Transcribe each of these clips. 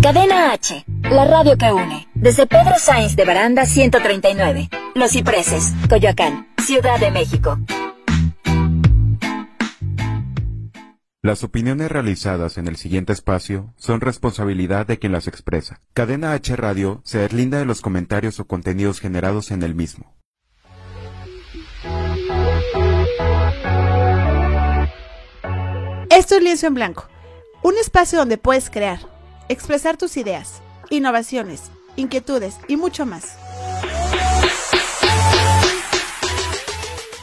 Cadena H, la radio que une. Desde Pedro Sainz de Baranda 139, Los Cipreses, Coyoacán, Ciudad de México. Las opiniones realizadas en el siguiente espacio son responsabilidad de quien las expresa. Cadena H Radio se deslinda de los comentarios o contenidos generados en el mismo. Esto es Lienzo en Blanco, un espacio donde puedes crear, expresar tus ideas, innovaciones, inquietudes y mucho más.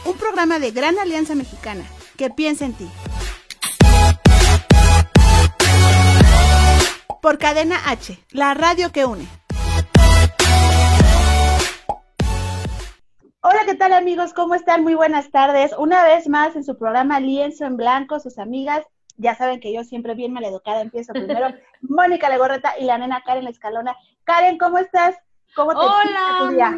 Un programa de Gran Alianza Mexicana que piensa en ti. Por Cadena H, la radio que une. Hola, ¿qué tal amigos? ¿Cómo están? Muy buenas tardes. Una vez más en su programa Lienzo en Blanco, sus amigas ya saben que yo siempre bien maleducada empiezo primero. Mónica Legorreta y la nena Karen Escalona. Karen, ¿cómo estás? ¿Cómo te Hola,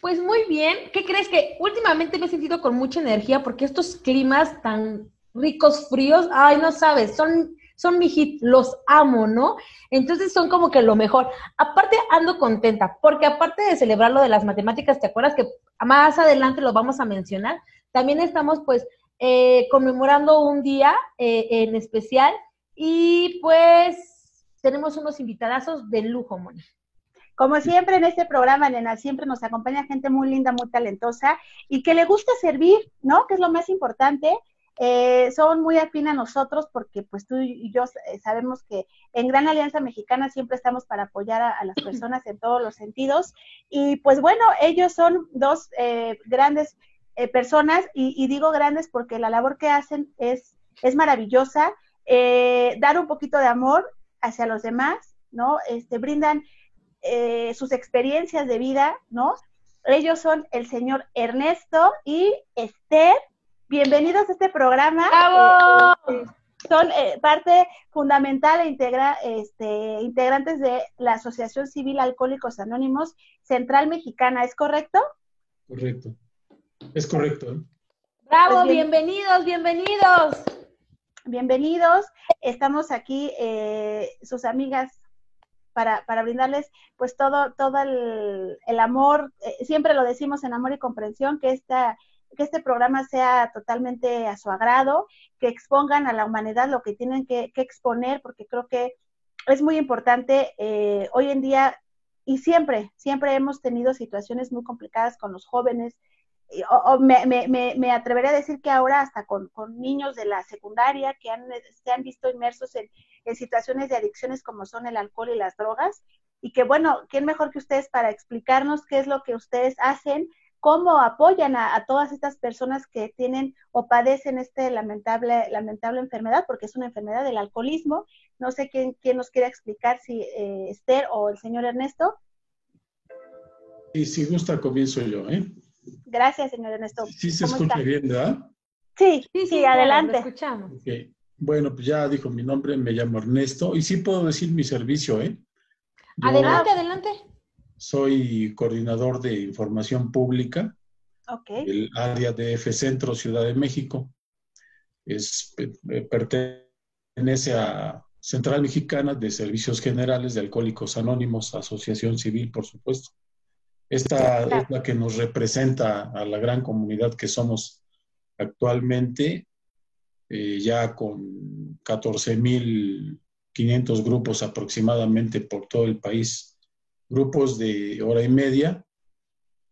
pues muy bien. ¿Qué crees que últimamente me he sentido con mucha energía porque estos climas tan ricos, fríos, ay, no sabes, son son mi hit, los amo, ¿no? Entonces son como que lo mejor. Aparte ando contenta, porque aparte de celebrar lo de las matemáticas, ¿te acuerdas que más adelante lo vamos a mencionar? También estamos pues eh, conmemorando un día eh, en especial y pues tenemos unos invitadazos de lujo, Moni. Como siempre en este programa, nena, siempre nos acompaña gente muy linda, muy talentosa y que le gusta servir, ¿no? Que es lo más importante. Eh, son muy afín a nosotros porque pues tú y yo sabemos que en Gran Alianza Mexicana siempre estamos para apoyar a, las personas en todos los sentidos. Y pues bueno, ellos son dos grandes eh, personas, y, digo grandes porque la labor que hacen es, es maravillosa, eh, dar un poquito de amor hacia los demás, ¿no? Este, brindan eh, sus experiencias de vida, ¿no? Ellos son el señor Ernesto y Esther. Bienvenidos a este programa. son parte fundamental e integra, este, integrantes de la Asociación Civil Alcohólicos Anónimos Central Mexicana, ¿es correcto? Correcto. Es correcto. ¿eh? Bravo, pues bienvenidos, bienvenidos. Bienvenidos. Estamos aquí, eh, sus amigas, para, para, brindarles pues todo, todo el, amor, eh, siempre lo decimos en amor y comprensión, que esta que este programa sea totalmente a su agrado, que expongan a la humanidad lo que tienen que, exponer, porque creo que es muy importante hoy en día y siempre, siempre hemos tenido situaciones muy complicadas con los jóvenes, me, me, me, atrevería a decir que ahora hasta con, niños de la secundaria que han, se han visto inmersos en, situaciones de adicciones como son el alcohol y las drogas, y que bueno, ¿quién mejor que ustedes para explicarnos qué es lo que ustedes hacen, cómo apoyan a, todas estas personas que tienen o padecen este lamentable, lamentable enfermedad, porque es una enfermedad del alcoholismo. No sé quién, quién nos quiere explicar, si eh, Esther o el señor Ernesto. Y si gusta, comienzo yo, ¿eh? Gracias, señor Ernesto. Sí, se escucha bien, ¿verdad? Sí, sí, sí, adelante. escuchamos. Bueno, pues ya dijo mi nombre, me llamo Ernesto y sí puedo decir mi servicio, ¿eh? adelante, adelante. Soy coordinador de información pública okay. del área de F Centro Ciudad de México. Es, pertenece a Central Mexicana de Servicios Generales de Alcohólicos Anónimos, Asociación Civil, por supuesto. Esta es la que nos representa a la gran comunidad que somos actualmente, eh, ya con 14.500 grupos aproximadamente por todo el país, grupos de hora y media,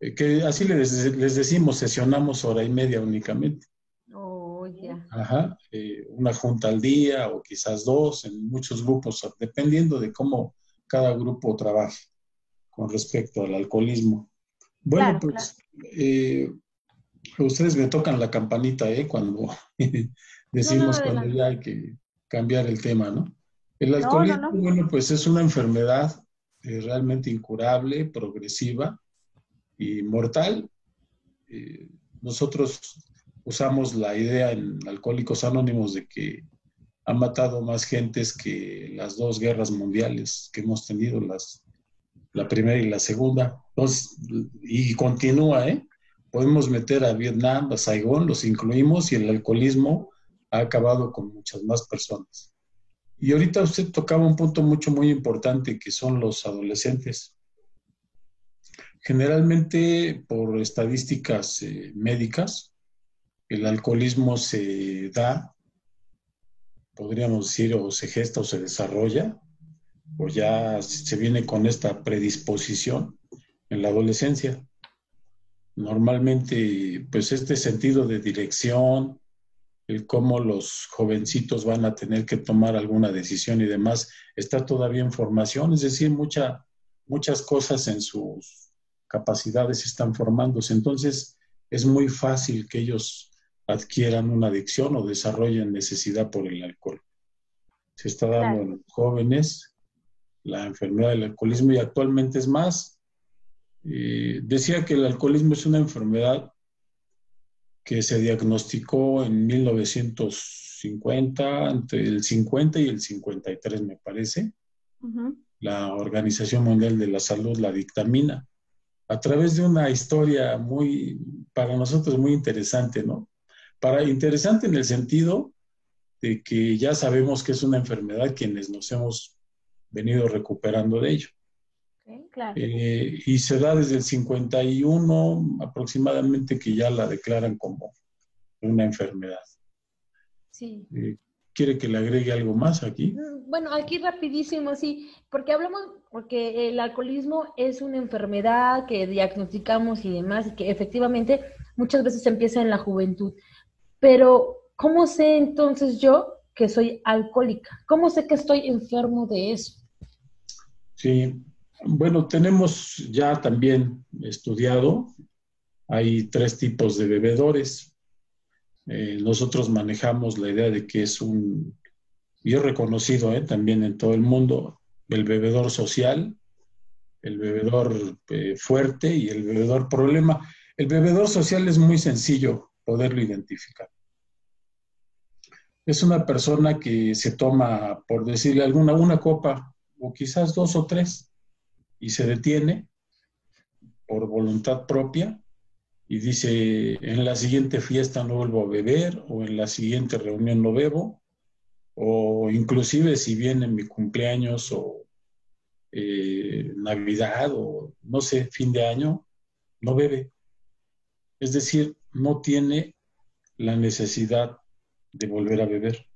eh, que así les, les, decimos, sesionamos hora y media únicamente. Oh, ya. Ajá, eh, una junta al día o quizás dos en muchos grupos, dependiendo de cómo cada grupo trabaje con respecto al alcoholismo. Bueno, pues eh, ustedes me tocan la campanita ¿eh? cuando decimos cuando ya hay que cambiar el tema, ¿no? El alcoholismo, bueno, pues es una enfermedad eh, realmente incurable, progresiva y mortal. Eh, nosotros usamos la idea en Alcohólicos Anónimos de que ha matado más gentes que las dos guerras mundiales que hemos tenido, las la primera y la segunda. Entonces, y continúa, ¿eh? Podemos meter a Vietnam, a Saigón, los incluimos y el alcoholismo ha acabado con muchas más personas. Y ahorita usted tocaba un punto mucho, muy importante, que son los adolescentes. Generalmente, por estadísticas eh, médicas, el alcoholismo se da, podríamos decir, o se gesta o se desarrolla, o ya se viene con esta predisposición en la adolescencia. Normalmente, pues este sentido de dirección, el cómo los jovencitos van a tener que tomar alguna decisión y demás, está todavía en formación, es decir, mucha, muchas cosas en sus capacidades están formándose. Entonces, es muy fácil que ellos adquieran una adicción o desarrollen necesidad por el alcohol. Se está dando en los jóvenes la enfermedad del alcoholismo y actualmente es más. Eh, decía que el alcoholismo es una enfermedad que se diagnosticó en 1950, entre el 50 y el 53 me parece. La Organización Mundial de la Salud la dictamina a través de una historia muy, para nosotros muy interesante, ¿no? Para interesante en el sentido de que ya sabemos que es una enfermedad quienes nos hemos venido recuperando de ello. Eh, y se da desde el 51 aproximadamente que ya la declaran como una enfermedad. Sí. Eh, ¿Quiere que le agregue algo más aquí? Mm, bueno, aquí rapidísimo, sí, porque hablamos, porque el alcoholismo es una enfermedad que diagnosticamos y demás, y que efectivamente muchas veces empieza en la juventud. Pero, ¿cómo sé entonces yo que soy alcohólica? ¿Cómo sé que estoy enfermo de eso? Sí, bueno, tenemos ya también estudiado, hay tres tipos de bebedores. Eh, nosotros manejamos la idea de que es un, y es reconocido eh, también en todo el mundo, el bebedor social, el bebedor eh, fuerte y el bebedor problema. El bebedor social es muy sencillo poderlo identificar. Es una persona que se toma, por decirle alguna, una copa o quizás dos o tres y se detiene por voluntad propia y dice, en la siguiente fiesta no vuelvo a beber o en la siguiente reunión no bebo o inclusive si viene mi cumpleaños o eh, Navidad o no sé, fin de año, no bebe. Es decir, no tiene la necesidad de volver a beber.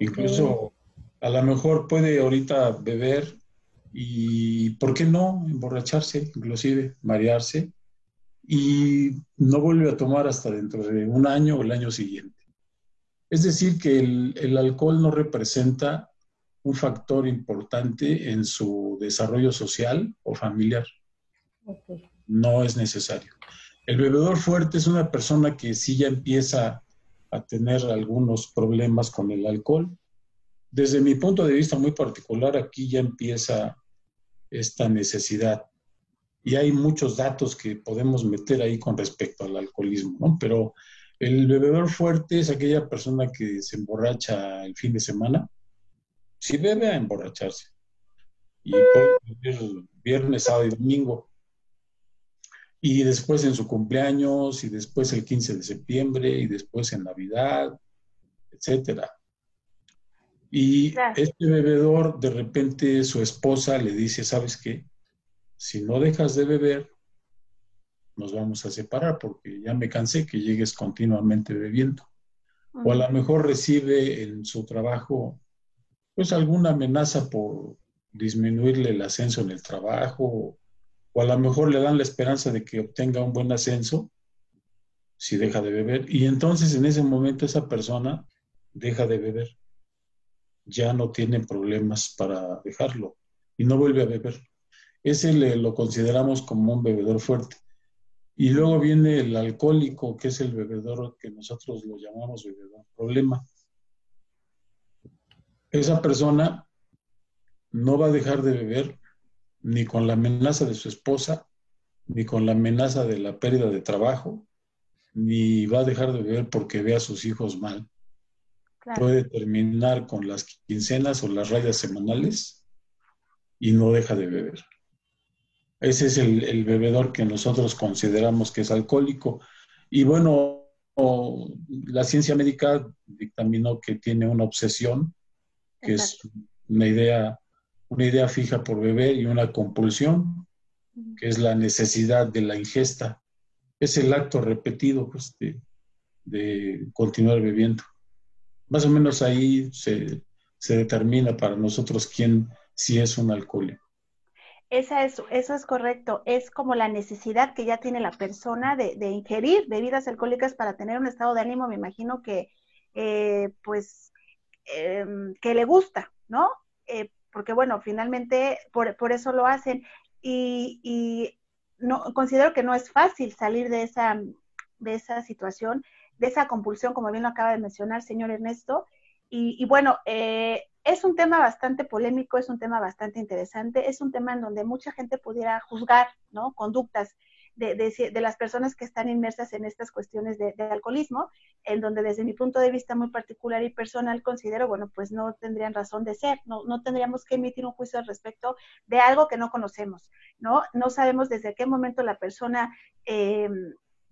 Incluso a lo mejor puede ahorita beber y, ¿por qué no? Emborracharse, inclusive, marearse, y no vuelve a tomar hasta dentro de un año o el año siguiente. Es decir, que el, alcohol no representa un factor importante en su desarrollo social o familiar. No es necesario. El bebedor fuerte es una persona que sí ya empieza a tener algunos problemas con el alcohol. Desde mi punto de vista muy particular, aquí ya empieza esta necesidad. Y hay muchos datos que podemos meter ahí con respecto al alcoholismo, ¿no? Pero el bebedor fuerte es aquella persona que se emborracha el fin de semana. Si bebe a emborracharse. Y puede viernes, sábado y domingo. Y después en su cumpleaños, y después el 15 de septiembre, y después en Navidad, etcétera. Y este bebedor, de repente su esposa le dice, ¿sabes qué? Si no dejas de beber, nos vamos a separar porque ya me cansé que llegues continuamente bebiendo. O a lo mejor recibe en su trabajo pues alguna amenaza por disminuirle el ascenso en el trabajo o a lo mejor le dan la esperanza de que obtenga un buen ascenso si deja de beber y entonces en ese momento esa persona deja de beber ya no tiene problemas para dejarlo y no vuelve a beber. Ese lo consideramos como un bebedor fuerte. Y luego viene el alcohólico, que es el bebedor que nosotros lo llamamos bebedor problema. Esa persona no va a dejar de beber ni con la amenaza de su esposa, ni con la amenaza de la pérdida de trabajo, ni va a dejar de beber porque ve a sus hijos mal puede terminar con las quincenas o las rayas semanales y no deja de beber. Ese es el, bebedor que nosotros consideramos que es alcohólico. Y bueno, la ciencia médica dictaminó que tiene una obsesión que es una idea, una idea fija por beber y una compulsión, que es la necesidad de la ingesta. Es el acto repetido pues, de, continuar bebiendo. Más o menos ahí se, se determina para nosotros quién si es un alcohólico. Esa es, eso es correcto. Es como la necesidad que ya tiene la persona de, ingerir bebidas alcohólicas para tener un estado de ánimo, me imagino que, eh, pues, em, que le gusta, ¿no? Eh, porque, bueno, finalmente por, por eso lo hacen. Y, y, no, considero que no es fácil salir de esa, de esa situación, de esa compulsión, como bien lo acaba de mencionar, señor Ernesto. Y, y bueno, eh, es un tema bastante polémico, es un tema bastante interesante, es un tema en donde mucha gente pudiera juzgar, ¿no? Conductas de, de, las personas que están inmersas en estas cuestiones de, alcoholismo, en donde desde mi punto de vista muy particular y personal considero, bueno, pues no tendrían razón de ser, no, no tendríamos que emitir un juicio al respecto de algo que no conocemos, ¿no? No sabemos desde qué momento la persona eh,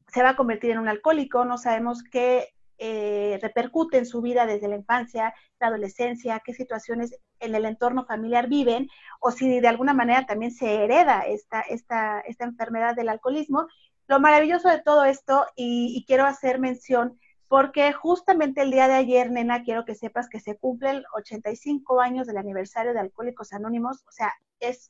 se va a convertir en un alcohólico, no sabemos qué eh, repercute en su vida desde la infancia, la adolescencia, qué situaciones en el entorno familiar viven, o si de alguna manera también se hereda esta, esta, esta enfermedad del alcoholismo. Lo maravilloso de todo esto, y, quiero hacer mención, porque justamente el día de ayer, nena, quiero que sepas que se cumplen 85 años del aniversario de Alcohólicos Anónimos, o sea, es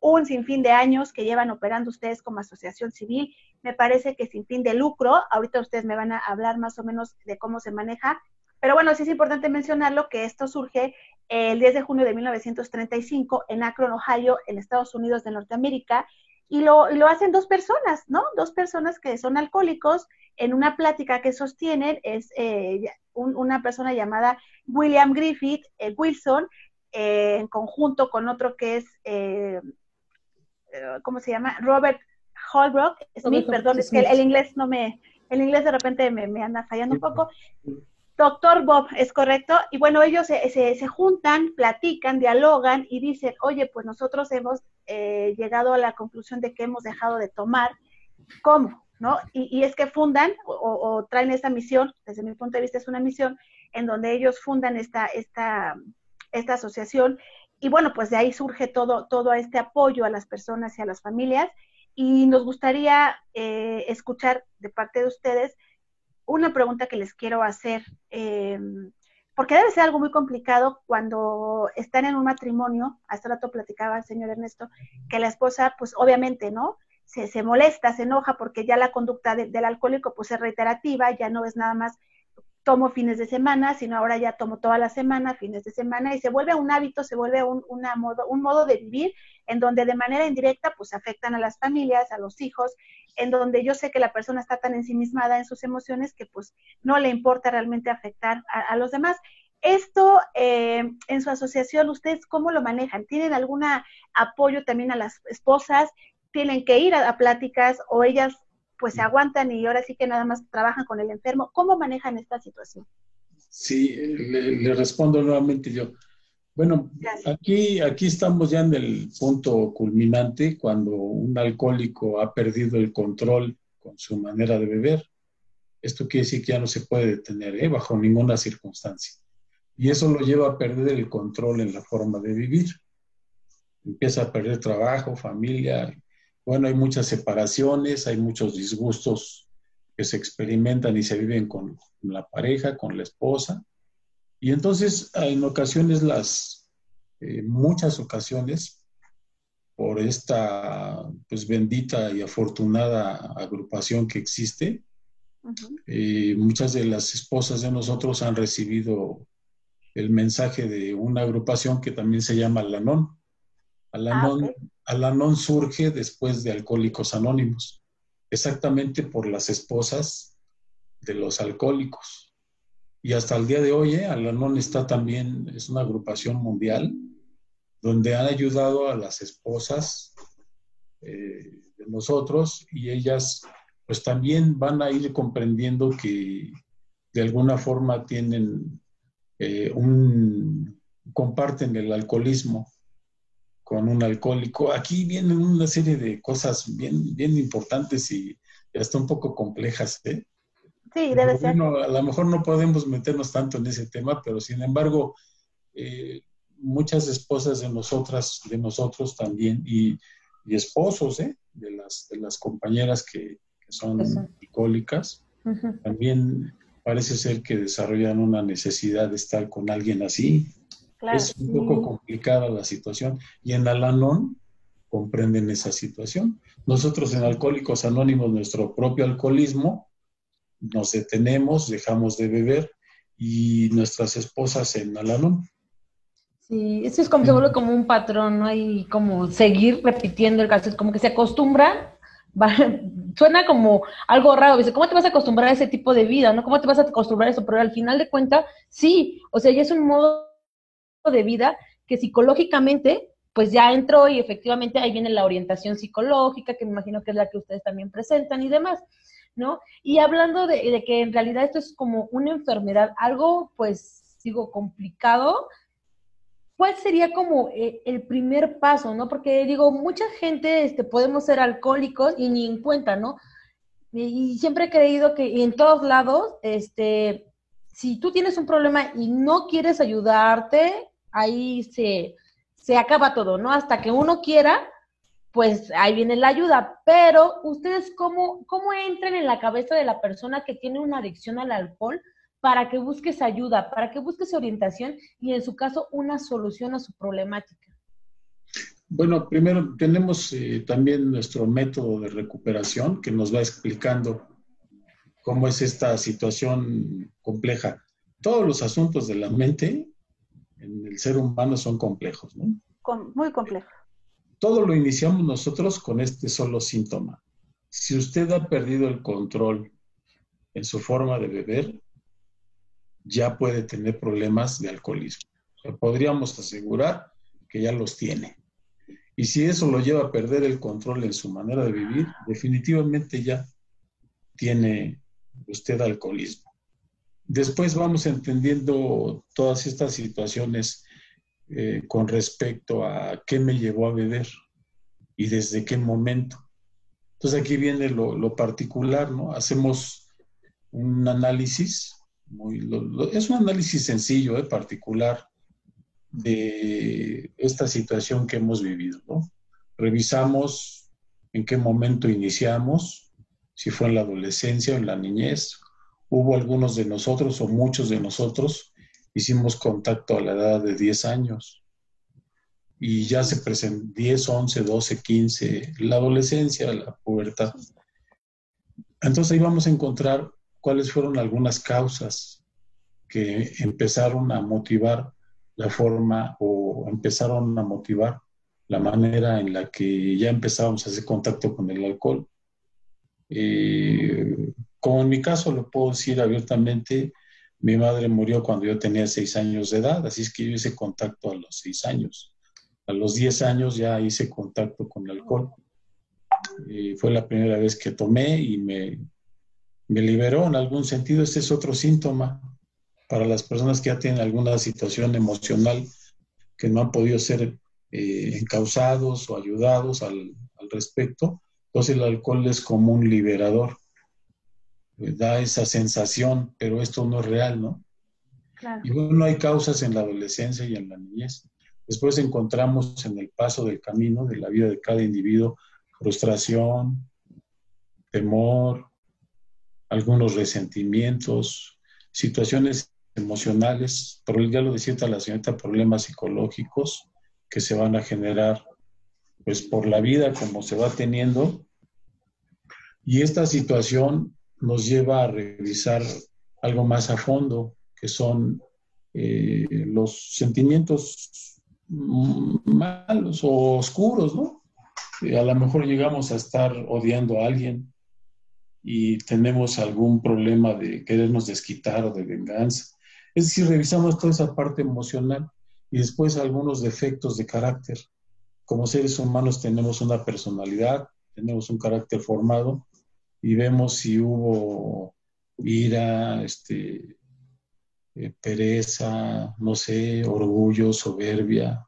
un sinfín de años que llevan operando ustedes como asociación civil. Me parece que sin fin de lucro. Ahorita ustedes me van a hablar más o menos de cómo se maneja. Pero bueno, sí es importante mencionarlo que esto surge el 10 de junio de 1935 en Akron, Ohio, en Estados Unidos de Norteamérica. Y lo, lo hacen dos personas, ¿no? Dos personas que son alcohólicos en una plática que sostienen. Es eh, una persona llamada William Griffith eh, Wilson, eh, en conjunto con otro que es eh, ¿cómo se llama? Robert Holbrook Smith, perdón, es que el, inglés no me, el inglés de repente me, anda fallando un poco. Doctor Bob, es correcto. Y bueno, ellos se, se, juntan, platican, dialogan y dicen, oye, pues nosotros hemos eh, llegado a la conclusión de que hemos dejado de tomar. ¿Cómo? ¿No? Y, es que fundan o, traen esta misión, desde mi punto de vista es una misión, en donde ellos fundan esta, esta, esta asociación y bueno, pues de ahí surge todo, todo este apoyo a las personas y a las familias. Y nos gustaría eh, escuchar de parte de ustedes una pregunta que les quiero hacer, em, porque debe ser algo muy complicado cuando están en un matrimonio, hace rato platicaba el señor Ernesto, que la esposa, pues obviamente, ¿no? Se, se molesta, se enoja porque ya la conducta del alcohólico pues es reiterativa, ya no es nada más tomo fines de semana, sino ahora ya tomo toda la semana, fines de semana, y se vuelve un hábito, se vuelve un, una modo, un modo de vivir en donde de manera indirecta pues afectan a las familias, a los hijos, en donde yo sé que la persona está tan ensimismada en sus emociones que pues no le importa realmente afectar a, los demás. Esto eh, en su asociación, ¿ustedes cómo lo manejan? ¿Tienen algún apoyo también a las esposas? ¿Tienen que ir a pláticas o ellas pues se aguantan y ahora sí que nada más trabajan con el enfermo. ¿Cómo manejan esta situación? Sí, le, respondo nuevamente yo. Bueno, aquí, aquí estamos ya en el punto culminante cuando un alcohólico ha perdido el control con su manera de beber. Esto quiere decir que ya no se puede detener ¿eh? bajo ninguna circunstancia. Y eso lo lleva a perder el control en la forma de vivir. Empieza a perder trabajo, familia, bueno, hay muchas separaciones, hay muchos disgustos que se experimentan y se viven con la pareja, con la esposa. Y entonces, en ocasiones, las, eh, muchas ocasiones, por esta pues bendita y afortunada agrupación que existe, eh, muchas de las esposas de nosotros han recibido el mensaje de una agrupación que también se llama Lanón. Alanon, ah, surge después de Alcohólicos Anónimos, exactamente por las esposas de los alcohólicos. Y hasta el día de hoy, eh, Alanon está también, es una agrupación mundial donde han ayudado a las esposas eh, de nosotros y ellas pues también van a ir comprendiendo que de alguna forma tienen eh, un, comparten el alcoholismo con un alcohólico. Aquí vienen una serie de cosas bien, bien importantes y hasta un poco complejas. ¿eh? Sí, debe ser. a lo mejor no podemos meternos tanto en ese tema, pero sin embargo, eh, muchas esposas de nosotras, de nosotros también, y, esposos ¿eh? de, las, de las compañeras que, son alcohólicas, también parece ser que desarrollan una necesidad de estar con alguien así. Es un poco complicada la situación. Y en Alanón comprenden esa situación. Nosotros en Alcohólicos Anónimos, nuestro propio alcoholismo, nos detenemos, dejamos de beber y nuestras esposas en Alanón. Sí, eso es como se vuelve como un patrón, ¿no? hay como seguir repitiendo el caso, es como que se acostumbra suena como algo raro, dice, ¿cómo te vas a acostumbrar a ese tipo de vida? ¿no? ¿Cómo te vas a acostumbrar a eso? Pero al final de cuentas, sí, o sea, ya es un modo de vida que psicológicamente, pues ya entró y efectivamente ahí viene la orientación psicológica, que me imagino que es la que ustedes también presentan y demás, ¿no? Y hablando de, de que en realidad esto es como una enfermedad, algo, pues, digo, complicado, ¿cuál sería como eh, el primer paso, no? Porque digo, mucha gente este, podemos ser alcohólicos y ni en cuenta, ¿no? Y, siempre he creído que en todos lados, este, si tú tienes un problema y no quieres ayudarte, ahí se, se acaba todo, ¿no? Hasta que uno quiera, pues ahí viene la ayuda. Pero ustedes, ¿cómo, cómo entran en la cabeza de la persona que tiene una adicción al alcohol? para que busques ayuda, para que busques orientación y en su caso una solución a su problemática? Bueno, primero tenemos eh, también nuestro método de recuperación que nos va explicando cómo es esta situación compleja. Todos los asuntos de la mente en el ser humano son complejos, ¿no? muy complejos. Todo lo iniciamos nosotros con este solo síntoma. Si usted ha perdido el control en su forma de beber, ya puede tener problemas de alcoholismo. podríamos asegurar que ya los tiene. Y si eso lo lleva a perder el control en su manera de vivir, definitivamente ya tiene usted alcoholismo. Después vamos entendiendo todas estas situaciones eh, con respecto a qué me llevó a beber y desde qué momento. Entonces aquí viene lo, lo particular, ¿no? Hacemos un análisis es un análisis sencillo, eh, particular de esta situación que hemos vivido. Revisamos en qué momento iniciamos, si fue en la adolescencia o en la niñez. Hubo algunos de nosotros o muchos de nosotros hicimos contacto a la edad de 10 años y ya se presentó 10, 11, 12, 15, la adolescencia, la pubertad. Entonces ahí vamos a encontrar cuáles fueron algunas causas que empezaron a motivar la forma o empezaron a motivar la manera en la que ya empezábamos a hacer contacto con el alcohol. Eh, como en mi caso lo puedo decir abiertamente, mi madre murió cuando yo tenía seis años de edad, así es que yo hice contacto a los seis años. A los diez años ya hice contacto con el alcohol. Eh, fue la primera vez que tomé y me me liberó en algún sentido. Este es otro síntoma para las personas que ya tienen alguna situación emocional que no han podido ser eh, encausados o ayudados al, respecto. Entonces el alcohol es como un liberador. Da esa sensación, pero esto no es real, ¿no? Y bueno, hay causas en la adolescencia y en la niñez. Después encontramos en el paso del camino de la vida de cada individuo frustración, temor, algunos resentimientos, situaciones emocionales, pero ya lo decía la señorita, problemas psicológicos que se van a generar pues por la vida como se va teniendo. Y esta situación nos lleva a revisar algo más a fondo, que son eh, los sentimientos malos o oscuros, ¿no? a lo mejor llegamos a estar odiando a alguien, y tenemos algún problema de querernos desquitar o de venganza. Es decir, revisamos toda esa parte emocional y después algunos defectos de carácter. Como seres humanos tenemos una personalidad, tenemos un carácter formado y vemos si hubo ira, este, eh, pereza, no sé, orgullo, soberbia.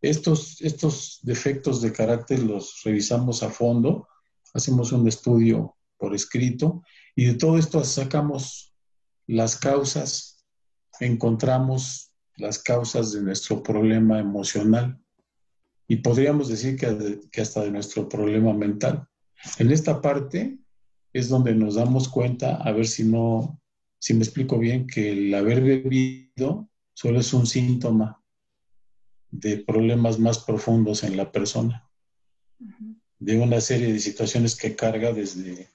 Estos, estos defectos de carácter los revisamos a fondo, hacemos un estudio por escrito, y de todo esto sacamos las causas, encontramos las causas de nuestro problema emocional y podríamos decir que, que hasta de nuestro problema mental. En esta parte es donde nos damos cuenta, a ver si no, si me explico bien, que el haber bebido solo es un síntoma de problemas más profundos en la persona, de una serie de situaciones que carga desde,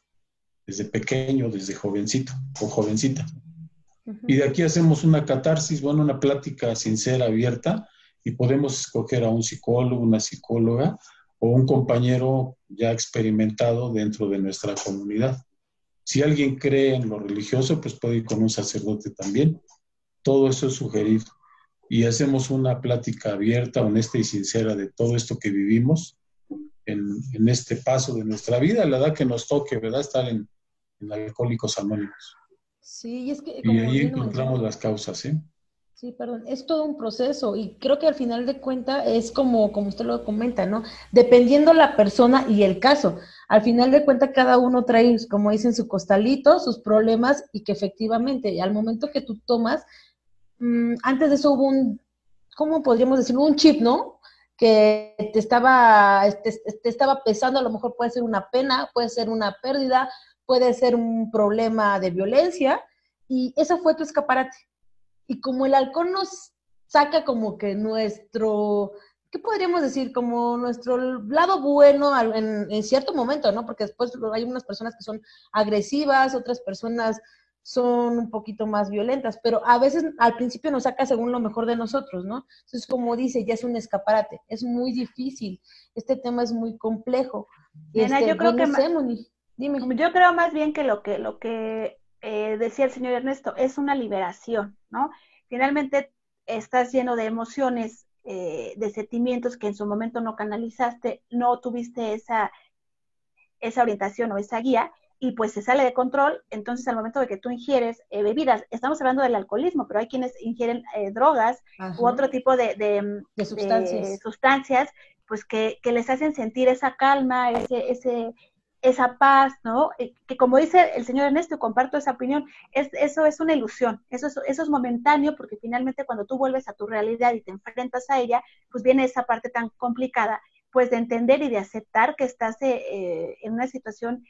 desde pequeño, desde jovencito o jovencita. Y de aquí hacemos una catarsis, bueno, una plática sincera, abierta, y podemos escoger a un psicólogo, una psicóloga o un compañero ya experimentado dentro de nuestra comunidad. Si alguien cree en lo religioso, pues puede ir con un sacerdote también. Todo eso es sugerido. Y hacemos una plática abierta, honesta y sincera de todo esto que vivimos en, este paso de nuestra vida, la edad que nos toque, ¿verdad? Estar en, en Alcohólicos Anónimos. Sí, y es que... y ahí encontramos las causas, ¿sí? Sí, perdón, es todo un proceso y creo que al final de cuentas es como, como usted lo comenta, ¿no? Dependiendo la persona y el caso. Al final de cuentas cada uno trae, como dicen, su costalito, sus problemas y que efectivamente al momento que tú tomas, mm, antes de eso hubo un, ¿cómo podríamos decir? Un chip, ¿no? Que te estaba, te, te estaba pesando, a lo mejor puede ser una pena, puede ser una pérdida, puede ser un problema de violencia y ese fue tu escaparate y como el alcohol nos saca como que nuestro, ¿qué podríamos decir? Como nuestro lado bueno en, cierto momento, ¿no? Porque después hay unas personas que son agresivas, otras personas son un poquito más violentas, pero a veces al principio nos saca según lo mejor de nosotros, ¿no? Entonces, como dice, ya es un escaparate, es muy difícil, este tema es muy complejo. Este, yo creo que dime. Yo creo más bien que lo que lo que eh, decía el señor Ernesto, es una liberación, ¿no? Finalmente estás lleno de emociones, eh, de sentimientos que en su momento no canalizaste, no tuviste esa, esa orientación o esa guía, y pues se sale de control, entonces al momento de que tú ingieres eh, bebidas, estamos hablando del alcoholismo, pero hay quienes ingieren drogas u otro tipo de, de, sustancias. pues que, que, les hacen sentir esa calma, ese, ese, esa paz, ¿no? Eh, que como dice el señor Ernesto, comparto esa opinión, es, eso es una ilusión, eso es, eso es momentáneo porque finalmente cuando tú vuelves a tu realidad y te enfrentas a ella, pues viene esa parte tan complicada, pues de entender y de aceptar que estás eh, eh, en una situación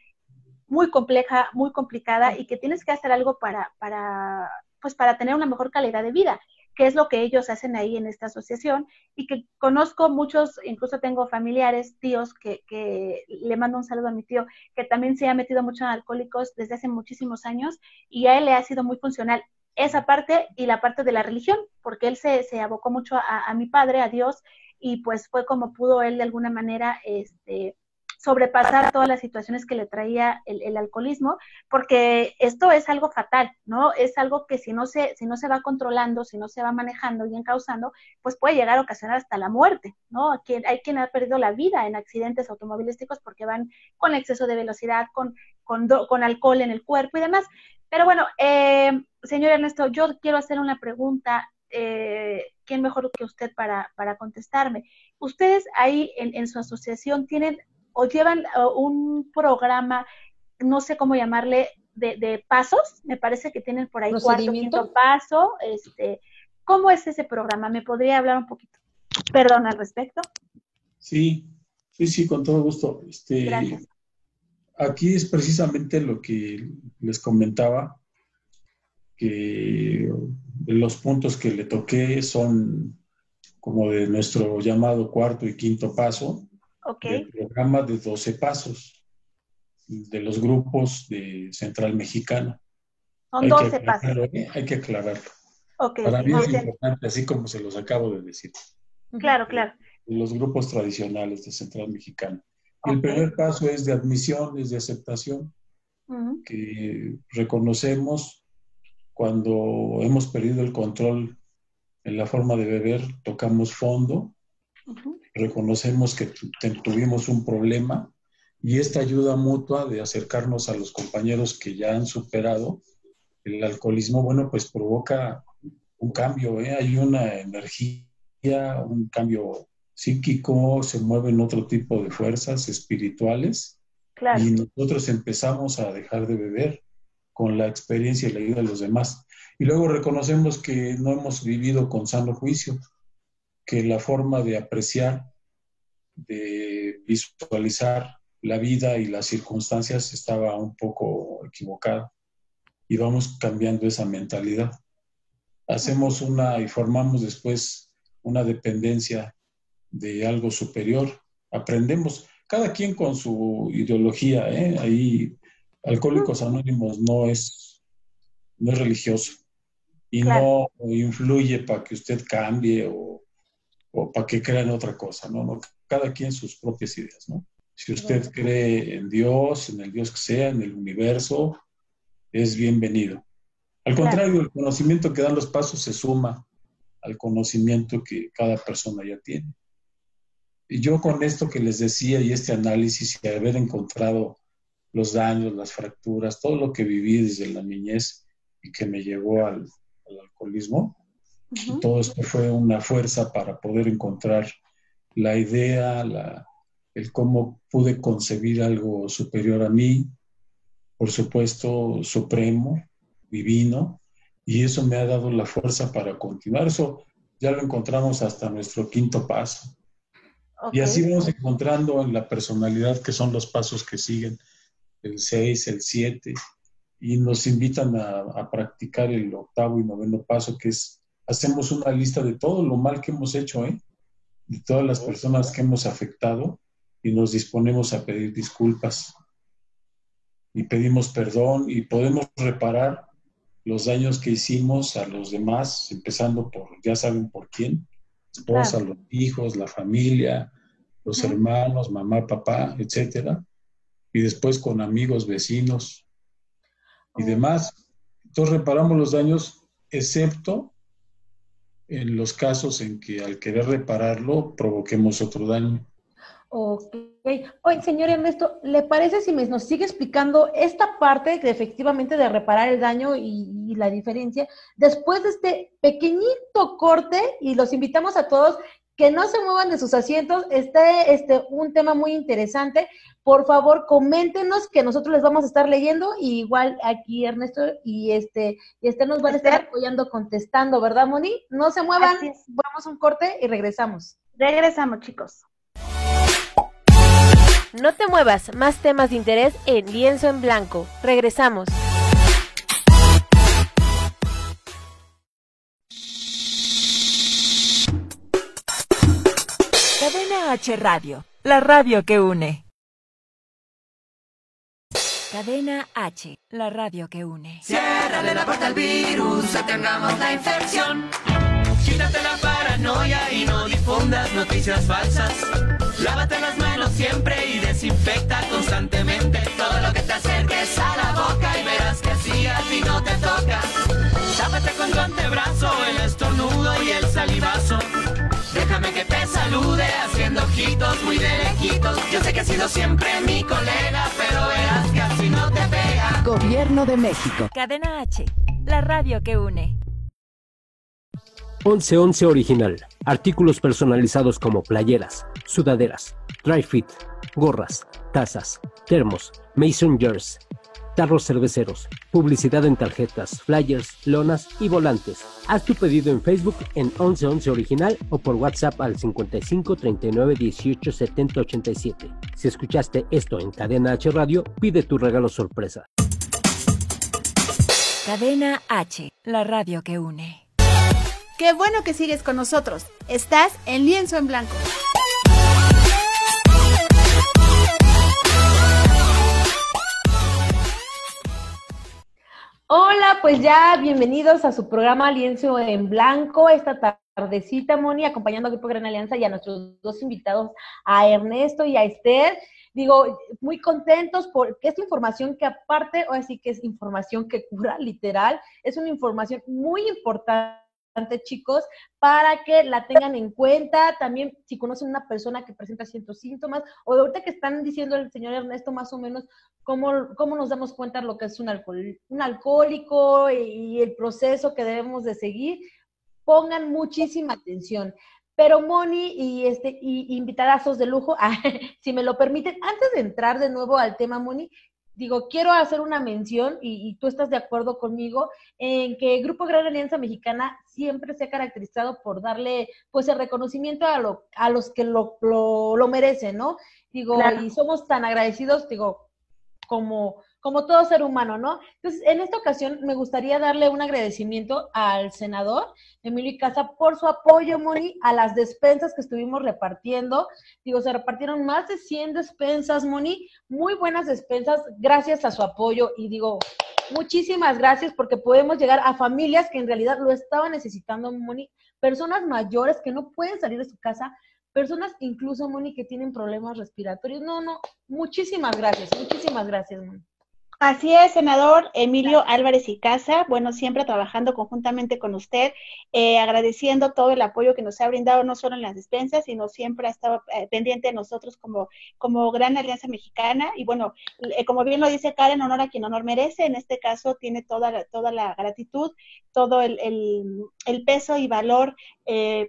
muy compleja, muy complicada y que tienes que hacer algo para, para, pues para tener una mejor calidad de vida qué es lo que ellos hacen ahí en esta asociación y que conozco muchos, incluso tengo familiares, tíos, que, que le mando un saludo a mi tío, que también se ha metido mucho en alcohólicos desde hace muchísimos años y a él le ha sido muy funcional esa parte y la parte de la religión, porque él se, se abocó mucho a, a mi padre, a Dios, y pues fue como pudo él de alguna manera este, sobrepasar todas las situaciones que le traía el, alcoholismo, porque esto es algo fatal, ¿no? Es algo que si no se, si no se va controlando, si no se va manejando y encauzando, pues puede llegar a ocasionar hasta la muerte, ¿no? hay quien ha perdido la vida en accidentes automovilísticos porque van con exceso de velocidad, con, con, con alcohol en el cuerpo y demás. Pero bueno, eh, señor Ernesto, yo quiero hacer una pregunta eh, ¿quién mejor que usted para, para contestarme? Ustedes ahí en, en, su asociación tienen o llevan un programa, no sé cómo llamarle, de, pasos, me parece que tienen por ahí cuarto, quinto paso, este, ¿cómo es ese programa? ¿Me podría hablar un poquito, perdón, al respecto? Sí, sí, sí, con todo gusto. Este, Gracias. Aquí es precisamente lo que les comentaba, que los puntos que le toqué son como de nuestro llamado cuarto y quinto paso, Okay. programa de 12 pasos de los grupos de Central Mexicana. Son 12 pasos. ¿eh? Hay que aclararlo. Okay. Para mí es importante, así como se los acabo de decir. Claro, claro. Los grupos tradicionales de Central Mexicana. El primer paso es de admisión, es de aceptación, que reconocemos cuando hemos perdido el control en la forma de beber, tocamos fondo reconocemos que tuvimos un problema y esta ayuda mutua de acercarnos a los compañeros que ya han superado el alcoholismo, bueno, pues provoca un cambio, ¿eh? hay una energía, un cambio psíquico, se mueven otro tipo de fuerzas espirituales y nosotros empezamos a dejar de beber con la experiencia y la ayuda de los demás. Y luego reconocemos que no hemos vivido con sano juicio, que la forma de apreciar, de visualizar la vida y las circunstancias estaba un poco equivocada y vamos cambiando esa mentalidad. Hacemos una y formamos después una dependencia de algo superior. Aprendemos, cada quien con su ideología, ¿eh? ahí Alcohólicos Anónimos no es, no es religioso y no influye para que usted cambie o, o para que crean otra cosa, ¿no? ¿no? Cada quien sus propias ideas, ¿no? Si usted cree en Dios, en el Dios que sea, en el universo, es bienvenido. Al contrario, el conocimiento que dan los pasos se suma al conocimiento que cada persona ya tiene. Y yo con esto que les decía y este análisis y haber encontrado los daños, las fracturas, todo lo que viví desde la niñez y que me llevó al, alcoholismo, todo esto fue una fuerza para poder encontrar la idea, el cómo pude concebir algo superior a mí, por supuesto, supremo, divino, y eso me ha dado la fuerza para continuar. Eso ya lo encontramos hasta nuestro quinto paso. Y así vamos encontrando en la personalidad que son los pasos que siguen el 6, el 7, y nos invitan a, practicar el octavo y noveno paso, que es, hacemos una lista de todo lo mal que hemos hecho, ¿eh? de todas las personas que hemos afectado, y nos disponemos a pedir disculpas. Y pedimos perdón y podemos reparar los daños que hicimos a los demás, empezando por, ya saben por quién, esposa, los hijos, la familia, los hermanos, mamá, papá, etcétera y después con amigos, vecinos y demás. Entonces reparamos los daños, excepto en los casos en que al querer repararlo provoquemos otro daño. Ok. Oye, señor Ernesto, ¿le parece si me, nos sigue explicando esta parte de efectivamente de reparar el daño y, y, la diferencia después de este pequeñito corte y los invitamos a todos que no se muevan de sus asientos. Está este, un tema muy interesante. Por favor, coméntenos que nosotros les vamos a estar leyendo y igual aquí Ernesto y este y este nos van a estar apoyando contestando, ¿verdad, Moni? No se muevan, vamos a un corte y regresamos. Regresamos, chicos. No te muevas, más temas de interés en Lienzo en Blanco. Regresamos. H Radio, la radio que une. Cadena H, la radio que une. Ciérrale la puerta al virus, detengamos la infección. Quítate la paranoia y no difundas noticias falsas. Lávate las manos siempre y desinfecta constantemente todo lo que te acerques a la boca y verás así a ti no te toca. Tápate con tu antebrazo, el estornudo y el salivazo. Déjame que te salude haciendo ojitos muy de lejitos. Yo sé que has sido siempre mi colega, pero verás que así no te pega. Gobierno de México. Cadena H, la radio que une. 1111 Original. Artículos personalizados como playeras, sudaderas, dry fit, gorras, tazas, termos, mason jars, tarros cerveceros, publicidad en tarjetas, flyers, lonas y volantes. Haz tu pedido en Facebook en 1111 Original o por WhatsApp al 55 39 18 70 87. Si escuchaste esto en Cadena H Radio, pide tu regalo sorpresa. Cadena H, la radio que une. Qué bueno que sigues con nosotros. Estás en Lienzo en Blanco. Hola, pues ya bienvenidos a su programa Lienzo en Blanco esta tardecita, Moni, acompañando al Grupo Gran Alianza y a nuestros dos invitados, a Ernesto y a Esther. Digo, muy contentos porque esta información que aparte, o así que es información que cura literal, es una información muy importante chicos, para que la tengan en cuenta. También si conocen una persona que presenta ciertos síntomas, o de ahorita que están diciendo el señor Ernesto más o menos cómo, cómo nos damos cuenta lo que es un, alcohol, un alcohólico y, el proceso que debemos de seguir, pongan muchísima atención. Pero Moni y este y invitadazos de lujo, si me lo permiten, antes de entrar de nuevo al tema Moni, digo, quiero hacer una mención y, tú estás de acuerdo conmigo en que Grupo Gran Alianza Mexicana siempre se ha caracterizado por darle pues el reconocimiento a, lo, a los que lo, lo, merecen, ¿no? Digo, y somos tan agradecidos, digo, como como todo ser humano, ¿no? Entonces, en esta ocasión me gustaría darle un agradecimiento al senador Emilio Icaza por su apoyo, Moni, a las despensas que estuvimos repartiendo. Digo, se repartieron más de 100 despensas, Moni, muy buenas despensas, gracias a su apoyo. Y digo, muchísimas gracias porque podemos llegar a familias que en realidad lo estaban necesitando, Moni, personas mayores que no pueden salir de su casa, personas incluso, Moni, que tienen problemas respiratorios. No, no, muchísimas gracias, muchísimas gracias, Moni. Así es, senador Emilio Álvarez y Casa. Bueno, siempre trabajando conjuntamente con usted, eh, agradeciendo todo el apoyo que nos ha brindado, no solo en las despensas, sino siempre ha estado eh, pendiente de nosotros como, como Gran Alianza Mexicana. Y bueno, eh, como bien lo dice Karen, honor a quien honor merece. En este caso, tiene toda la, toda la gratitud, todo el, el, peso y valor,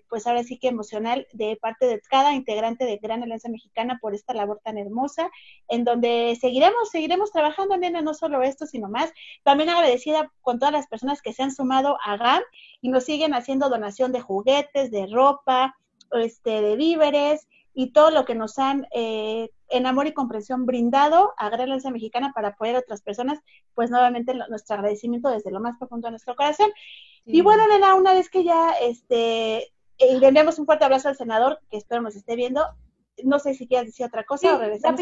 pues ahora sí que emocional, de parte de cada integrante de Gran Alianza Mexicana por esta labor tan hermosa, en donde seguiremos, seguiremos trabajando, en no solo esto, sino más. También agradecida con todas las personas que se han sumado a GAM y nos siguen haciendo donación de juguetes, de ropa, este, de víveres y todo lo que nos han eh, en amor y comprensión brindado a Gran Alianza Mexicana para apoyar a otras personas, pues nuevamente nuestro agradecimiento desde lo más profundo de nuestro corazón. Y bueno, Elena, una vez que ya este, eh, le enviamos un fuerte abrazo al senador, que espero nos esté viendo, no sé si quieres decir otra cosa o regresamos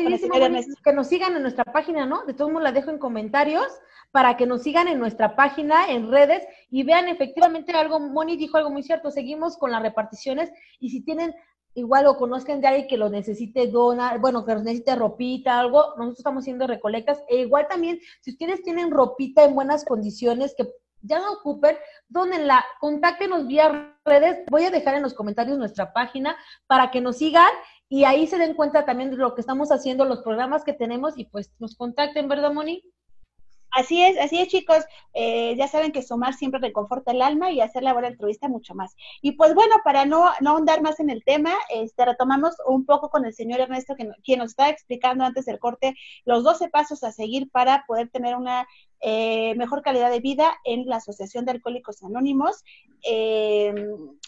Que nos sigan en nuestra página, ¿no? De todos modos la dejo en comentarios para que nos sigan en nuestra página, en redes y vean efectivamente algo, Moni dijo algo muy cierto, seguimos con las reparticiones y si tienen igual o conozcan de alguien que lo necesite donar, bueno, que necesite ropita, algo, nosotros estamos haciendo recolectas e igual también si ustedes tienen ropita en buenas condiciones que ya no ocupen, donenla, contáctenos vía redes, voy a dejar en los comentarios nuestra página para que nos sigan y ahí se den cuenta también de lo que estamos haciendo, los programas que tenemos y pues nos contacten, ¿verdad, Moni? Así es, así es, chicos. Eh, ya saben que sumar siempre reconforta el alma y hacer la buena altruista mucho más. Y pues bueno, para no, no ahondar más en el tema, este, retomamos un poco con el señor Ernesto, que, quien nos está explicando antes del corte los 12 pasos a seguir para poder tener una eh, mejor calidad de vida en la Asociación de Alcohólicos Anónimos. Eh,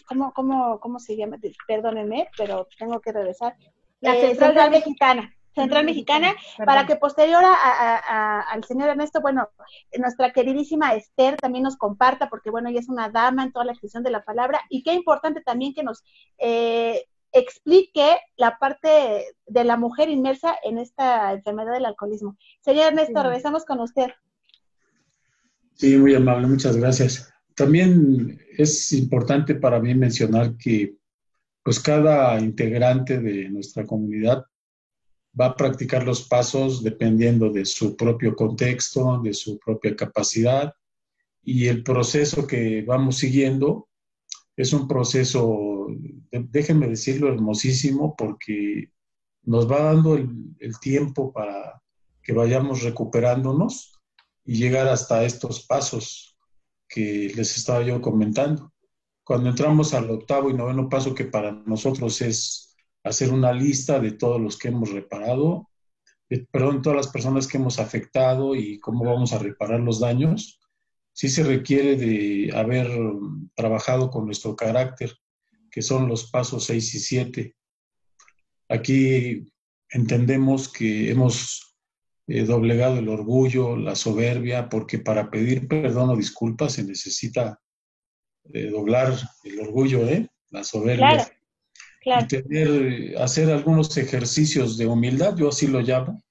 ¿cómo, cómo, ¿Cómo se llama? Perdónenme, pero tengo que regresar. La eh, Central Mexicana. Central Mexicana, para que posterior a, al señor Ernesto, bueno, nuestra queridísima Esther también nos comparta, porque bueno, ella es una dama en toda la extensión de la palabra, y qué importante también que nos eh, explique la parte de la mujer inmersa en esta enfermedad del alcoholismo. Señor Ernesto, regresamos con usted. Sí, muy amable, muchas gracias. También es importante para mí mencionar que pues cada integrante de nuestra comunidad va a practicar los pasos dependiendo de su propio contexto, de su propia capacidad y el proceso que vamos siguiendo es un proceso, déjenme decirlo, hermosísimo porque nos va dando el, tiempo para que vayamos recuperándonos y llegar hasta estos pasos que les estaba yo comentando. Cuando entramos al octavo y noveno paso, que para nosotros es hacer una lista de todos los que hemos reparado, de, perdón, todas las personas que hemos afectado y cómo vamos a reparar los daños, sí se requiere de haber trabajado con nuestro carácter, que son los pasos 6 y 7. Aquí entendemos que hemos eh, doblegado el orgullo, la soberbia, porque para pedir perdón o disculpas se necesita eh, doblar el orgullo, ¿eh? la soberbia. Y tener, hacer algunos ejercicios de humildad, yo así lo llamo.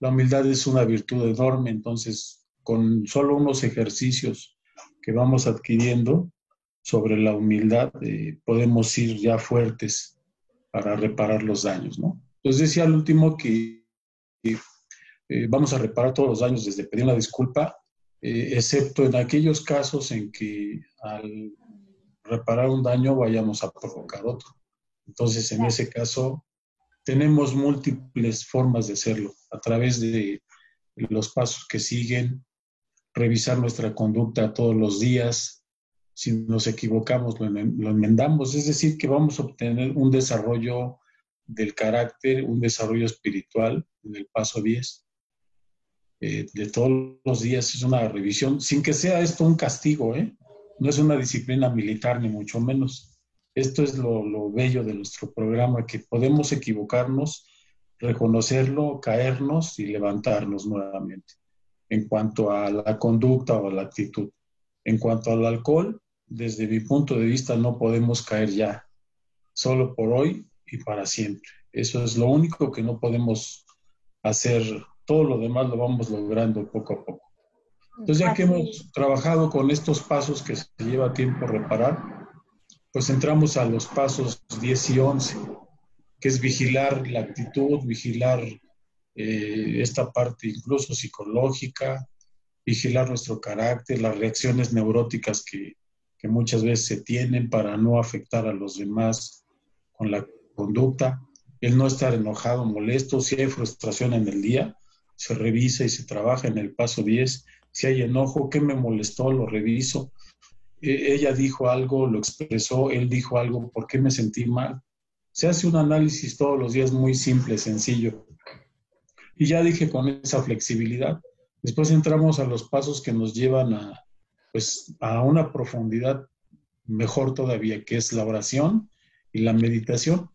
La humildad es una virtud enorme, entonces con solo unos ejercicios que vamos adquiriendo sobre la humildad, podemos ir ya fuertes para reparar los daños, ¿no? Entonces decía al último que eh, vamos a reparar todos los daños desde pedir una disculpa, eh, excepto en aquellos casos en que al reparar un daño vayamos a provocar otro. Entonces, en ese caso, tenemos múltiples formas de hacerlo, a través de los pasos que siguen, revisar nuestra conducta todos los días, si nos equivocamos lo, enmendamos, es decir, que vamos a obtener un desarrollo del carácter, un desarrollo espiritual en el paso 10. eh, de todos los días, es una revisión, sin que sea esto un castigo, ¿eh? No es una disciplina militar, ni mucho menos. Esto es lo, lo bello de nuestro programa, que podemos equivocarnos, reconocerlo, caernos y levantarnos nuevamente en cuanto a la conducta o a la actitud. En cuanto al alcohol, desde mi punto de vista no podemos caer ya, solo por hoy y para siempre. Eso es lo único que no podemos hacer. Todo lo demás lo vamos logrando poco a poco. Entonces, ya que hemos trabajado con estos pasos que se lleva tiempo reparar, pues entramos a los pasos 10 y 11, que es vigilar la actitud, vigilar eh, esta parte incluso psicológica, vigilar nuestro carácter, las reacciones neuróticas que, que muchas veces se tienen para no afectar a los demás con la conducta, el no estar enojado, molesto, si hay frustración en el día, se revisa y se trabaja en el paso 10, si hay enojo, ¿qué me molestó? Lo reviso. E, ella dijo algo, lo expresó, él dijo algo, ¿por qué me sentí mal? Se hace un análisis todos los días muy simple, sencillo. Y ya dije con esa flexibilidad. Después entramos a los pasos que nos llevan a, pues, a una profundidad mejor todavía, que es la oración y la meditación.